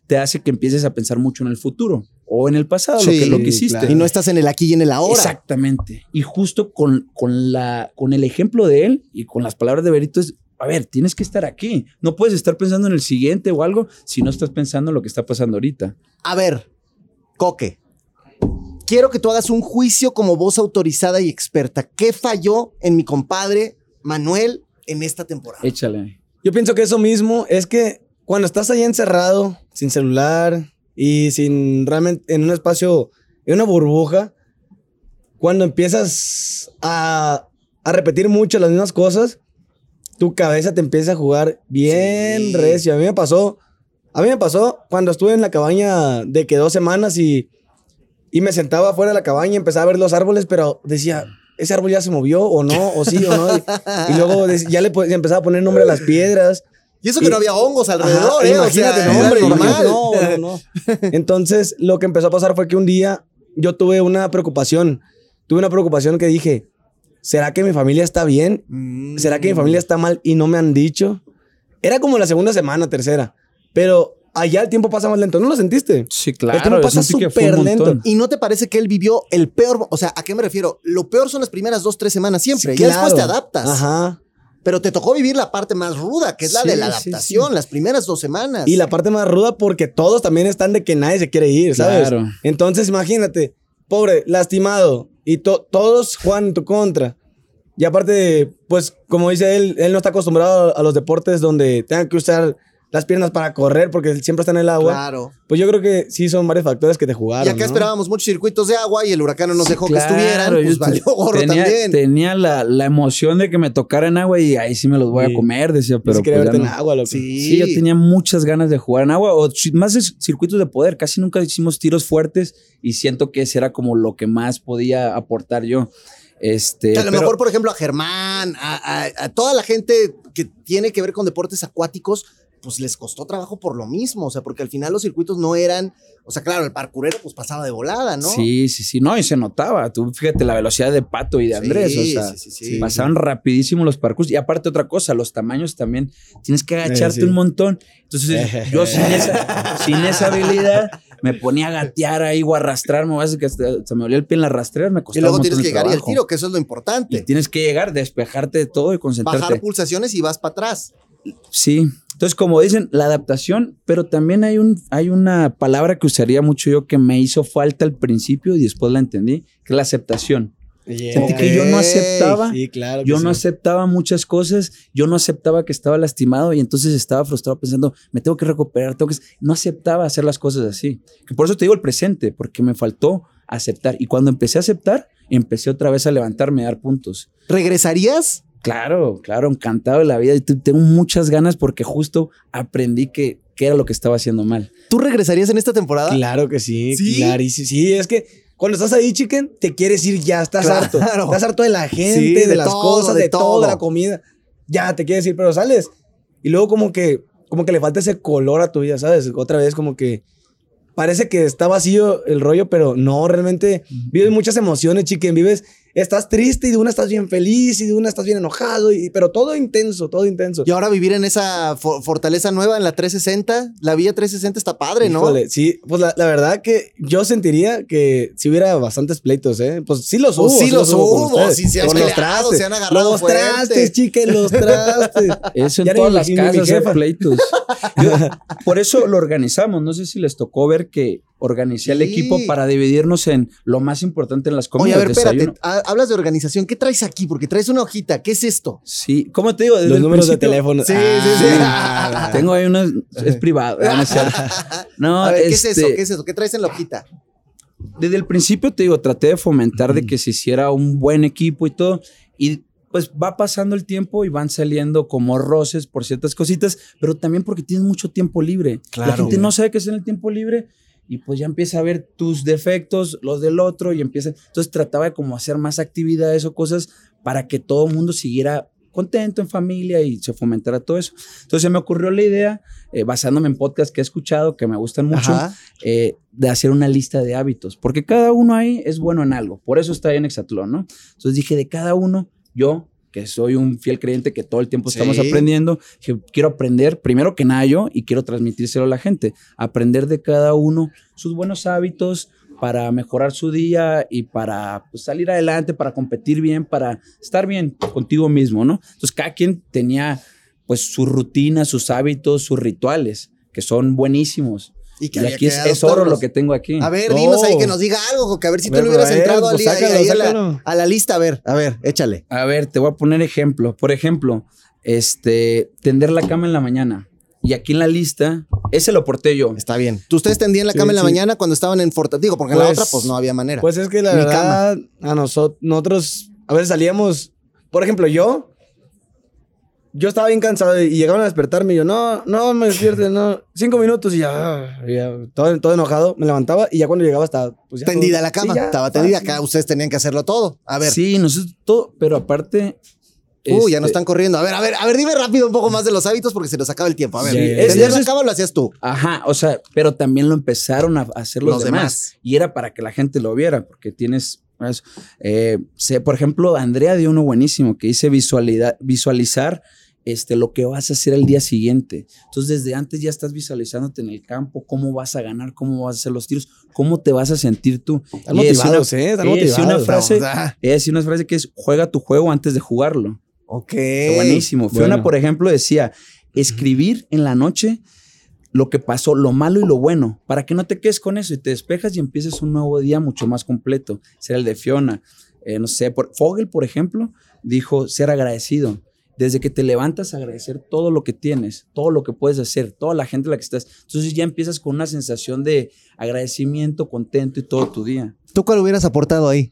H: te hace que empieces a pensar mucho en el futuro o en el pasado, lo, que, lo que hiciste.
G: claro.
A: Y no estás en el aquí y en el ahora.
H: Exactamente. Y justo con, con, la, con el ejemplo de él y con las palabras de Berito es, a ver, tienes que estar aquí. No puedes estar pensando en el siguiente o algo si no estás pensando en lo que está pasando ahorita.
A: A ver, Coque. Quiero que tú hagas un juicio como voz autorizada y experta. ¿Qué falló en mi compadre Manuel en esta temporada?
H: Échale.
G: Yo pienso que eso mismo es que cuando estás ahí encerrado, sin celular y sin realmente en un espacio, en una burbuja, cuando empiezas a, a repetir mucho las mismas cosas, tu cabeza te empieza a jugar bien
A: Sí.
G: recio. A mí me pasó, a mí me pasó cuando estuve en la cabaña de que dos semanas y, y me sentaba afuera de la cabaña y empezaba a ver los árboles, pero decía, ese árbol ya se movió o no, o sí o no. Y, y luego ya le empezaba a poner nombre a las piedras.
A: Y eso que
G: Y-
A: no había hongos alrededor,
G: Ajá,
A: ¿eh?
G: imagínate,
A: o sea,
G: no,
A: era
G: hombre,
A: normal.
G: No, no, no. Entonces, lo que empezó a pasar fue que un día yo tuve una preocupación. Tuve una preocupación que dije, ¿será que mi familia está bien?
A: Mm.
G: ¿Será que mi familia está mal y no me han dicho? Era como la segunda semana, tercera. Pero allá el tiempo pasa más lento. ¿No lo sentiste?
H: Sí,
G: El tiempo
H: claro.
G: pasa súper lento.
A: ¿Y no te parece que él vivió el peor? O sea, ¿a qué me refiero? Lo peor son las primeras dos, tres semanas siempre.
G: Sí,
A: Ya después te
G: claro.
A: adaptas.
G: Ajá.
A: Pero te tocó vivir la parte más ruda, que es la
H: Sí,
A: de la
H: sí,
A: adaptación,
H: sí.
A: las primeras dos semanas.
G: Y la parte más ruda porque todos también están de que nadie se quiere ir, ¿sabes?
H: Claro.
G: Entonces, imagínate, pobre, lastimado, y to- todos juegan en tu contra. Y aparte, pues, como dice él, él no está acostumbrado a los deportes donde tengan que usar las piernas para correr porque siempre está en el agua.
A: Claro.
G: Pues yo creo que sí son varios factores que te jugaron.
A: Y acá
G: ¿no?
A: esperábamos muchos circuitos de agua y el huracán no nos
H: Sí,
A: dejó
H: claro,
A: que estuvieran. Pues valió gorro
H: tenía,
A: también.
H: Tenía la, la emoción de que me tocaran agua y ahí sí me los voy
G: Sí.
H: a comer, decía, pero pues
G: verte
H: no.
G: en agua, loco.
A: Sí.
H: Sí, yo tenía muchas ganas de jugar en agua o más de circuitos de poder. Casi nunca hicimos tiros fuertes y siento que ese era como lo que más podía aportar yo. Este,
A: a lo
H: pero-
A: mejor, por ejemplo, a Germán, a, a- a toda la gente que tiene que ver con deportes acuáticos, pues les costó trabajo por lo mismo. O sea, porque al final los circuitos no eran. O sea, claro, el parkurero pues pasaba de volada, ¿no?
H: Sí, sí, sí. No, y se notaba. Tú fíjate la velocidad de Pato y de Andrés.
A: Sí,
H: o sea,
A: sí, sí,
H: pasaban rapidísimo los parkours. Y aparte, otra cosa, los tamaños también. Tienes que agacharte un montón. Entonces, yo sin esa, sin esa habilidad me ponía a gatear ahí o a arrastrarme. O que hasta- se me olía el pie en las rastreras. Me
A: Y
H: costaba
A: luego
H: un
A: tienes que llegar y el tiro, que eso es lo
H: Y
A: importante.
H: tienes que llegar, despejarte de todo y concentrarte.
A: Bajar pulsaciones y vas para atrás.
H: Sí. Entonces, como dicen, la adaptación, pero también hay, un, hay una palabra que usaría mucho yo que me hizo falta al principio y después la entendí, que es la aceptación. Sentí que yo no aceptaba,
G: Sí, claro.
H: yo no
G: sí.
H: aceptaba muchas cosas, yo no aceptaba que estaba lastimado y entonces estaba frustrado pensando, me tengo que recuperar, tengo que... No aceptaba hacer las cosas así. Que por eso te digo el presente, porque me faltó aceptar. Y cuando empecé a aceptar, empecé otra vez a levantarme, a dar puntos.
A: ¿Regresarías?
H: Claro, claro, encantado de la vida. Y te- tengo muchas ganas porque justo aprendí que qué era lo que estaba haciendo mal.
A: ¿Tú regresarías en esta temporada?
G: Claro que sí,
A: ¿Sí?
G: clarísimo. Sí, es que cuando estás ahí, chicken, te quieres ir ya, estás
A: Claro.
G: harto. Estás harto de la gente,
A: Sí,
G: de,
A: de
G: las
A: todo,
G: cosas,
A: de
G: de, todo, de la comida. Ya, te quieres ir, pero sales. Y luego como que, como que le falta ese color a tu vida, ¿sabes? Otra vez como que parece que está vacío el rollo, pero no, realmente vives muchas emociones, chicken. Vives, estás triste y de una estás bien feliz y de una estás bien enojado, y, pero todo intenso, todo intenso.
A: Y ahora vivir en esa fo- fortaleza nueva, en la 360, la vía 360 está padre, ¿no?
G: Híjole, sí, pues la, la verdad que yo sentiría que si hubiera bastantes pleitos, ¿eh? Pues sí los hubo.
A: Pues sí los hubo,
G: ustedes.
A: sí se han
G: Con los trastes.
A: se han agarrado
G: Los
A: fuerte.
G: trastes, chiquen, los trastes.
H: Eso en
G: Ya
H: todas las casas hay pleitos. Yo- por eso lo organizamos. No sé si les tocó ver que organicé al
A: Sí.
H: equipo para dividirnos en lo más importante en las
A: Oye,
H: comidas.
A: a ver, espérate, hablas de organización, ¿qué traes aquí? Porque traes una hojita, ¿qué es esto?
H: Sí, ¿cómo te digo? Desde
G: Los números de
H: principio-
G: teléfono.
A: Sí,
G: Ah,
A: sí, sí.
G: ah,
H: Tengo ahí unas, es privado. no es
A: a ver, ¿qué es
H: este,
A: eso? ¿Qué es eso? ¿Qué traes en la hojita?
H: Desde el principio te digo, traté de fomentar de que se hiciera un buen equipo y todo. Y pues va pasando el tiempo y van saliendo como roces por ciertas cositas, pero también porque tienes mucho tiempo libre. La
A: Claro.
H: gente no sabe qué hacer en el tiempo libre y pues ya empieza a ver tus defectos, los del otro y empieza. Entonces trataba de como hacer más actividades o cosas para que todo el mundo siguiera contento en familia y se fomentara todo eso. Entonces se me ocurrió la idea, eh, basándome en podcasts que he escuchado, que me gustan mucho, eh, de hacer una lista de hábitos, porque cada uno ahí es bueno en algo, por eso está ahí en Exatlón, ¿no? Entonces dije, de cada uno, yo, que soy un fiel creyente que todo el tiempo estamos
A: Sí.
H: aprendiendo, dije, quiero aprender, primero que nada yo, y quiero transmitírselo a la gente, aprender de cada uno sus buenos hábitos para mejorar su día y para pues, salir adelante, para competir bien, para estar bien contigo mismo, ¿no? Entonces cada quien tenía pues su rutina, sus hábitos, sus rituales, que son buenísimos.
A: Y
H: Y
A: había
H: aquí es, oro lo que tengo aquí.
A: A ver,
G: No.
A: dinos ahí que nos diga algo, que a ver si
G: A
A: tú le hubieras
G: ver,
A: entrado
G: pues
A: al día-
G: sácalo,
A: ahí a, la, a la lista. A ver, a ver, échale.
H: A ver, te voy a poner ejemplo. Por ejemplo, este, tender la cama en la mañana. Y aquí en la lista, ese lo aporté yo.
A: Está bien. ¿Tú ustedes tendían la
G: Sí,
A: cama en la
G: sí.
A: mañana cuando estaban en Fortaleza? Digo, porque en la
G: Pues-
A: otra pues no había manera.
G: Pues es que la
A: Mi
G: verdad, a nosotros, nosotros a veces salíamos, por ejemplo, yo, yo estaba bien cansado y llegaban a despertarme y yo, no, no me despiertes, no, cinco minutos y ya, todo, todo enojado, me levantaba y ya cuando llegaba estaba, pues ya.
A: tendida
G: todo-
A: la cama.
G: Sí, ya,
A: Estaba tendida. Acá ustedes tenían que hacerlo todo. A ver.
H: Sí, nosotros todo, pero aparte.
A: Uh, ya no
H: este,
A: están corriendo. A ver, a ver, a ver, dime rápido un poco más de los hábitos porque se nos acaba el tiempo. A ver, ¿tendías
H: es-
A: la cama lo hacías tú?
H: Ajá, o sea, pero también lo empezaron a hacer los,
A: Los
H: demás.
A: demás.
H: Y era para que la gente lo viera, porque tienes. eso. Eh, sé, por ejemplo, Andrea dio uno buenísimo que dice visualidad, visualizar este, lo que vas a hacer el día siguiente. Entonces, desde antes ya estás visualizándote en el campo, cómo vas a ganar, cómo vas a hacer los tiros, cómo te vas a sentir tú.
G: Están
H: Y
G: motivados, ¿eh? Están
H: una frase, decía una frase que es juega tu juego antes de jugarlo.
A: ok.
H: Buenísimo. Fiona, por ejemplo, decía, escribir en la noche lo que pasó, lo malo y lo bueno, para que no te quedes con eso y te despejas y empieces un nuevo día mucho más completo. Será el de Fiona. Eh, no sé, por, Fogel, por ejemplo, dijo ser agradecido. Desde que te levantas, agradecer todo lo que tienes, todo lo que puedes hacer, toda la gente a la que estás. Entonces ya empiezas con una sensación de agradecimiento, contento y todo tu día.
A: ¿Tú cuál hubieras aportado ahí?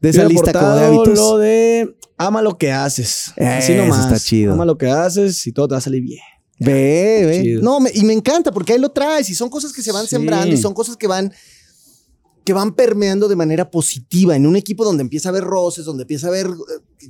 A: De esa lista como de hábitos.
G: Lo de ama lo que haces. Así
A: Eso
G: nomás.
A: está chido.
G: Ama lo que haces y todo te va a salir bien.
A: Ve, ve.
G: Chido.
A: No, me- y me encanta porque ahí lo traes y son cosas que se van
H: Sí.
A: sembrando y son cosas que van que van permeando de manera positiva en un equipo donde empieza a haber roces, donde empieza a haber eh,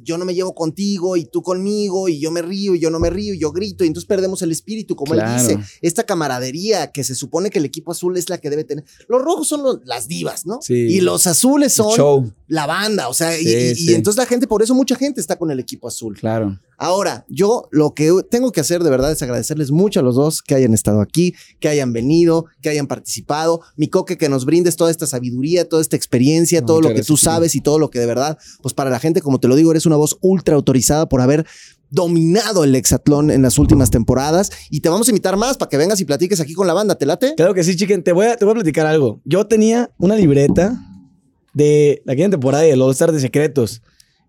A: yo no me llevo contigo y tú conmigo y yo me río y yo no me río y yo grito y entonces perdemos el espíritu, como
H: Claro.
A: él dice, esta camaradería que se supone que el equipo azul es la que debe tener. Los rojos son los- las divas, ¿no?
G: Sí.
A: Y los azules son la banda, o sea, y-
H: Sí,
A: entonces la gente, por eso mucha gente está con el equipo azul.
H: claro.
A: Ahora, yo lo que tengo que hacer de verdad es agradecerles mucho a los dos que hayan estado aquí, que hayan venido, que hayan participado. Mi coque, que nos brindes toda esta sabiduría, toda esta experiencia,
G: No,
A: todo lo que tú sabes y todo lo que de verdad, pues para la gente, como te lo digo, eres una voz ultra autorizada por haber dominado el hexatlón en las últimas temporadas y te vamos a invitar más para que vengas y platiques aquí con la banda. ¿Te late?
G: Claro que sí, chiquen. Te voy a, te voy a platicar algo. Yo tenía una libreta de la quinta temporada de All Star de Secretos.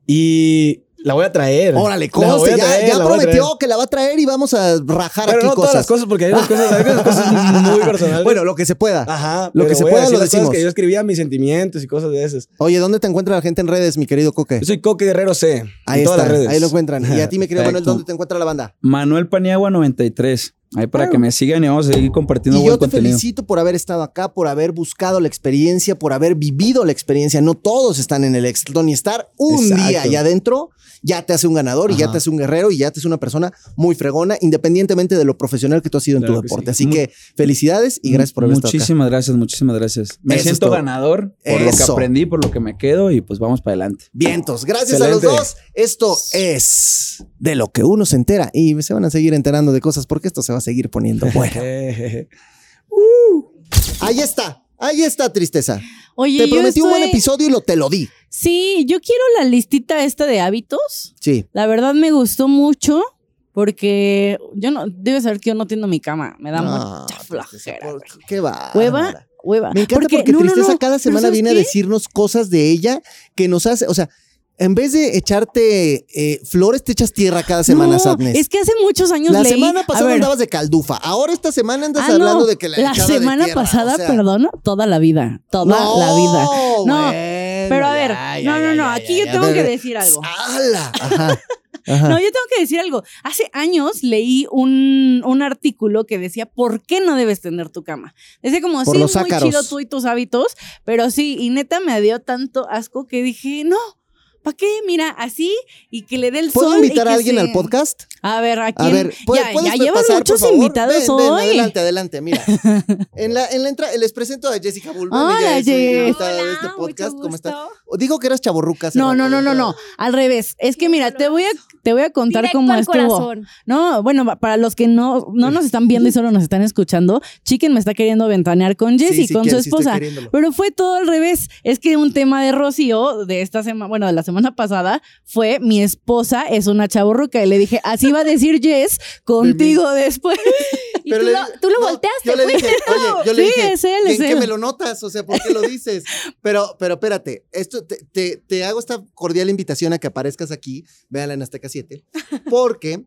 G: Y la voy a traer.
A: Órale, conste, ya,
G: traer,
A: prometió que la va a traer y vamos a rajar
G: Pero
A: aquí
G: no
A: cosas.
G: todas las cosas, porque hay unas cosas, hay unas cosas muy personales.
A: Bueno, lo que se pueda.
G: Ajá.
A: lo que se pueda lo decimos.
G: que yo escribía mis sentimientos y cosas de esas.
A: Oye, ¿dónde te encuentra la gente en redes, mi querido Coque?
G: Yo soy Coque Guerrero C.
A: Ahí
G: en todas
A: está,
G: las redes.
A: ahí lo encuentran. Y a ti, mi querido Manuel. ¿dónde te encuentra la banda?
H: Manuel Paniagua 93. Ahí para que me sigan y vamos a seguir compartiendo
A: Y
H: buen
A: yo te
H: contenido.
A: felicito por haber estado acá, por haber buscado la experiencia, por haber vivido la experiencia. No todos están en el éxito, ni estar un
G: Exacto.
A: día allá adentro ya te hace un ganador y ya te hace un guerrero y ya te hace una persona muy fregona, independientemente de lo profesional que tú has sido en tu deporte.
H: sí.
A: Así que felicidades y gracias por haber estado acá.
H: Muchísimas gracias, muchísimas gracias. Me
A: Eso
H: siento ganador por lo que aprendí, por lo que me quedo y pues vamos para adelante.
A: Vientos, gracias a los dos. Esto es de lo que uno se entera y se van a seguir enterando de cosas porque esto se va a seguir poniendo bueno. Ahí está, ahí está tristeza.
B: Oye,
A: Te prometí un buen episodio y lo te lo di.
B: Sí, yo quiero la listita esta de hábitos.
A: Sí.
B: La verdad me gustó mucho porque yo no, debes saber que yo no tiendo mi cama. Me da
A: No,
B: mucha flojera.
A: Qué va.
B: Hueva, hueva.
A: Me encanta porque,
B: no,
A: Tristeza
B: no,
A: cada semana
B: ¿sabes
A: viene a decirnos cosas de ella que nos hace, o sea, en vez de echarte eh, flores, te echas tierra cada semana,
B: no,
A: Sadness.
B: Es que hace muchos años
A: la
B: leí-
A: semana pasada andabas de caldufa. Ahora esta semana andas
B: ah, no,
A: hablando de que la de
B: semana
A: tierra,
B: pasada,
A: o sea,
B: perdón, toda la vida, toda
A: no,
B: la vida. No,
A: bueno,
B: pero a ver,
A: ya,
B: no,
A: ya,
B: no, no, aquí
A: ya,
B: yo tengo que decir algo.
A: ¡Hala! Ajá. Ajá.
B: No, yo tengo que decir algo. Hace años leí un, un artículo que decía por qué no debes tener tu cama. Decía como,
A: Por
B: sí, muy chido tú y tus hábitos, pero sí, y neta me dio tanto asco que dije, no, ¿para qué? Mira, así y que le dé el
A: ¿Puedo
B: sol. y
A: invitar a alguien
B: se-
A: al podcast?
B: A ver, ¿a
A: A ver, ¿puede-
B: ya,
A: ¿puedes
B: ya llevan
A: pasar, por
B: muchos
A: favor?
B: invitados
A: Ven,
B: hoy.
A: ven, adelante, adelante. Mira, en la, en la entrada les presento a Jessica Bullman.
B: Hola, Jess.
A: invitada de este podcast.
F: mucho
A: ¿Cómo está?
F: gusto.
A: Digo que eras chaborruca.
B: No, no, no, no, no. Al revés. Es que mira, te voy a, te voy a contar
F: Directo
B: cómo
F: al
B: estuvo.
F: corazón.
B: No, bueno, pa- para los que no, no nos están viendo y solo nos están escuchando, Chicken me está queriendo ventanear con
A: Sí,
B: Jessie,
A: sí
B: con
A: quiero,
B: su
A: sí estoy
B: esposa. pero fue todo al revés. Es que un tema de Rocío de esta semana, bueno, de la semana pasada, fue mi esposa es una chaborruca. Y le dije, así va a decir Jess contigo después.
F: Y tú, lo, tú lo
A: no,
F: volteaste,
A: Yo le dije, oye, yo le
B: Sí,
A: dije,
B: es él,
A: ¿y
B: es
A: ¿en qué me lo notas? O sea, ¿por qué lo dices? Pero, pero espérate, esto te, te- te hago esta cordial invitación a que aparezcas aquí, véanla en Azteca 7, porque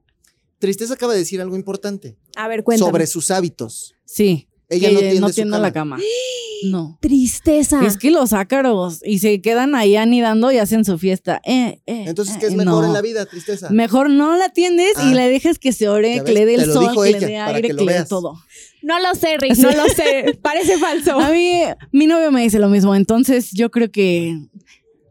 A: Tristeza acaba de decir algo importante
F: A ver, cuéntame.
A: sobre sus hábitos.
B: Sí.
A: Ella
B: que
A: no tiende su
B: tiende la
A: cama.
B: cama. No.
F: Tristeza.
B: Es que los ácaros y se quedan ahí anidando y hacen su fiesta. Eh, eh,
A: Entonces,
B: eh,
A: ¿qué es mejor
B: no.
A: en la vida, Tristeza?
B: Mejor no la atiendes
A: Ah.
B: y le dejes que se ore, que le dé el sol, que
A: ella,
B: le dé aire,
A: que
B: le dé todo.
F: No lo sé, Rick, no lo sé. Parece falso.
B: A mí, mi novio me dice lo mismo, entonces yo creo que.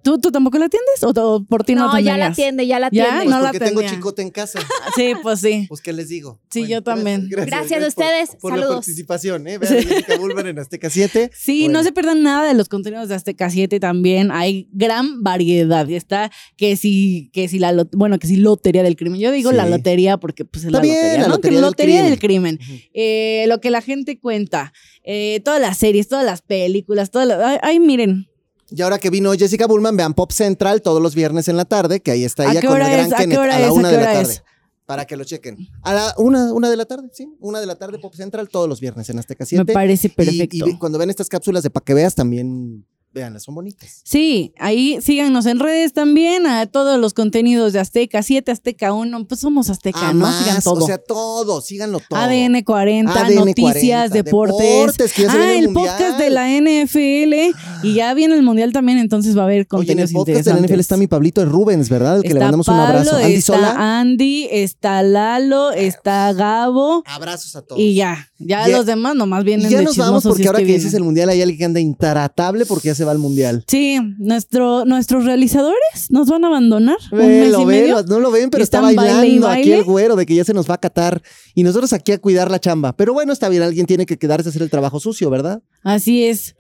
B: ¿Tú, tú tampoco la atiendes? ¿O, o por ti no,
F: No, ya la atiende, ya la
B: ¿Ya?
F: atiende.
A: Pues
B: no la
A: porque tengo
B: tendría.
A: chicote en casa.
B: Sí, pues sí.
A: Pues, ¿qué les digo?
B: Sí, yo también.
F: Gracias a
A: por-
F: ustedes.
A: Por, la
F: Saludos.
A: participación, ¿eh? Vean a Jessica Bulman en Azteca 7.
B: Sí,
A: Bueno.
B: no se pierdan nada de los contenidos de Azteca 7 también. Hay gran variedad. Y está que si, que si la lot- bueno, que si lotería del crimen. Yo digo
A: Sí.
B: la lotería porque pues es
A: Está
B: la
A: bien,
B: lotería,
A: la
B: ¿no?
A: lotería
B: Que
A: del
B: lotería
A: crimen.
B: del crimen.
A: Ujú.
B: Eh, lo que la gente cuenta. eh, todas las series, todas las películas, todas las. Ay, ay, miren.
A: Y ahora que vino Jessica Bullman, vean Pop Central todos los viernes en la tarde, que ahí está
B: ¿A
A: ella con el
B: hora
A: gran
B: es? ¿A qué
A: Kenneth
B: hora
A: a la una de la tarde. Para que lo chequen. A la una, una de la tarde, sí. Una de la tarde, Pop Central, todos los viernes en Azteca 7.
B: Me parece perfecto.
A: Y, cuando ven estas cápsulas de pa' que veas, también véanlas, son bonitas.
B: Sí, ahí síganos en redes también, a todos los contenidos de Azteca 7, Azteca 1, pues somos Azteca, ¿no?
A: más,
B: Sigan todo.
A: O sea, todo, síganlo todo.
B: ADN 40,
A: ADN
B: noticias,
A: 40,
B: deportes.
A: deportes, que ya se
B: ah,
A: viene el
B: el podcast de la NFL y ya viene el mundial también, entonces va a haber
A: Oye, en el
B: contenidos
A: podcast de la. NFL está mi Pablito de Rubens, ¿verdad? El que le mandamos un abrazo. Andy
B: está
A: Sola.
B: Andy, está Lalo, está Gabo
A: Abrazos a todos.
B: y ya, ya
A: Y-
B: los demás nomás
A: Y
B: vienen
A: ya
B: de
A: nos vamos porque
B: si es
A: ahora que, dices
B: vienen.
A: el mundial hay alguien que anda intratable porque ya se va al mundial.
B: Sí, nuestro, nuestros realizadores nos van a abandonar un mes
A: Velo,
B: y medio.
A: no lo ven, pero
B: Y
A: está
B: baile y
A: bailando aquí el güero de que ya se nos va a catar y nosotros aquí a cuidar la chamba. Pero bueno, está bien, alguien tiene que quedarse a hacer el trabajo sucio, ¿verdad?
B: Así es.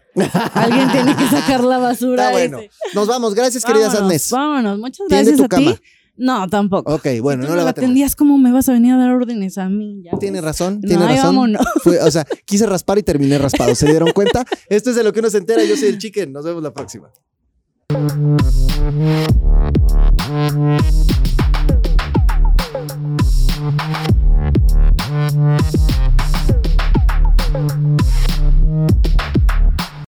B: Alguien tiene que sacar la basura.
A: Está bueno.
B: ese.
A: Nos vamos, gracias querida
B: Vámonos,
A: Sadness.
B: Vámonos, muchas
A: ¿Tiende
B: gracias
A: tu
B: a
A: cama?
B: No, tampoco.
A: Ok, bueno, no la va
B: atendías, ¿cómo me vas a venir a dar órdenes a mí?
A: Tiene razón, tiene
B: no,
A: razón. Fue, o sea, quise raspar y terminé raspado. ¿Se dieron cuenta? Esto es de lo que uno se entera. Yo soy el chicken. Nos vemos la próxima.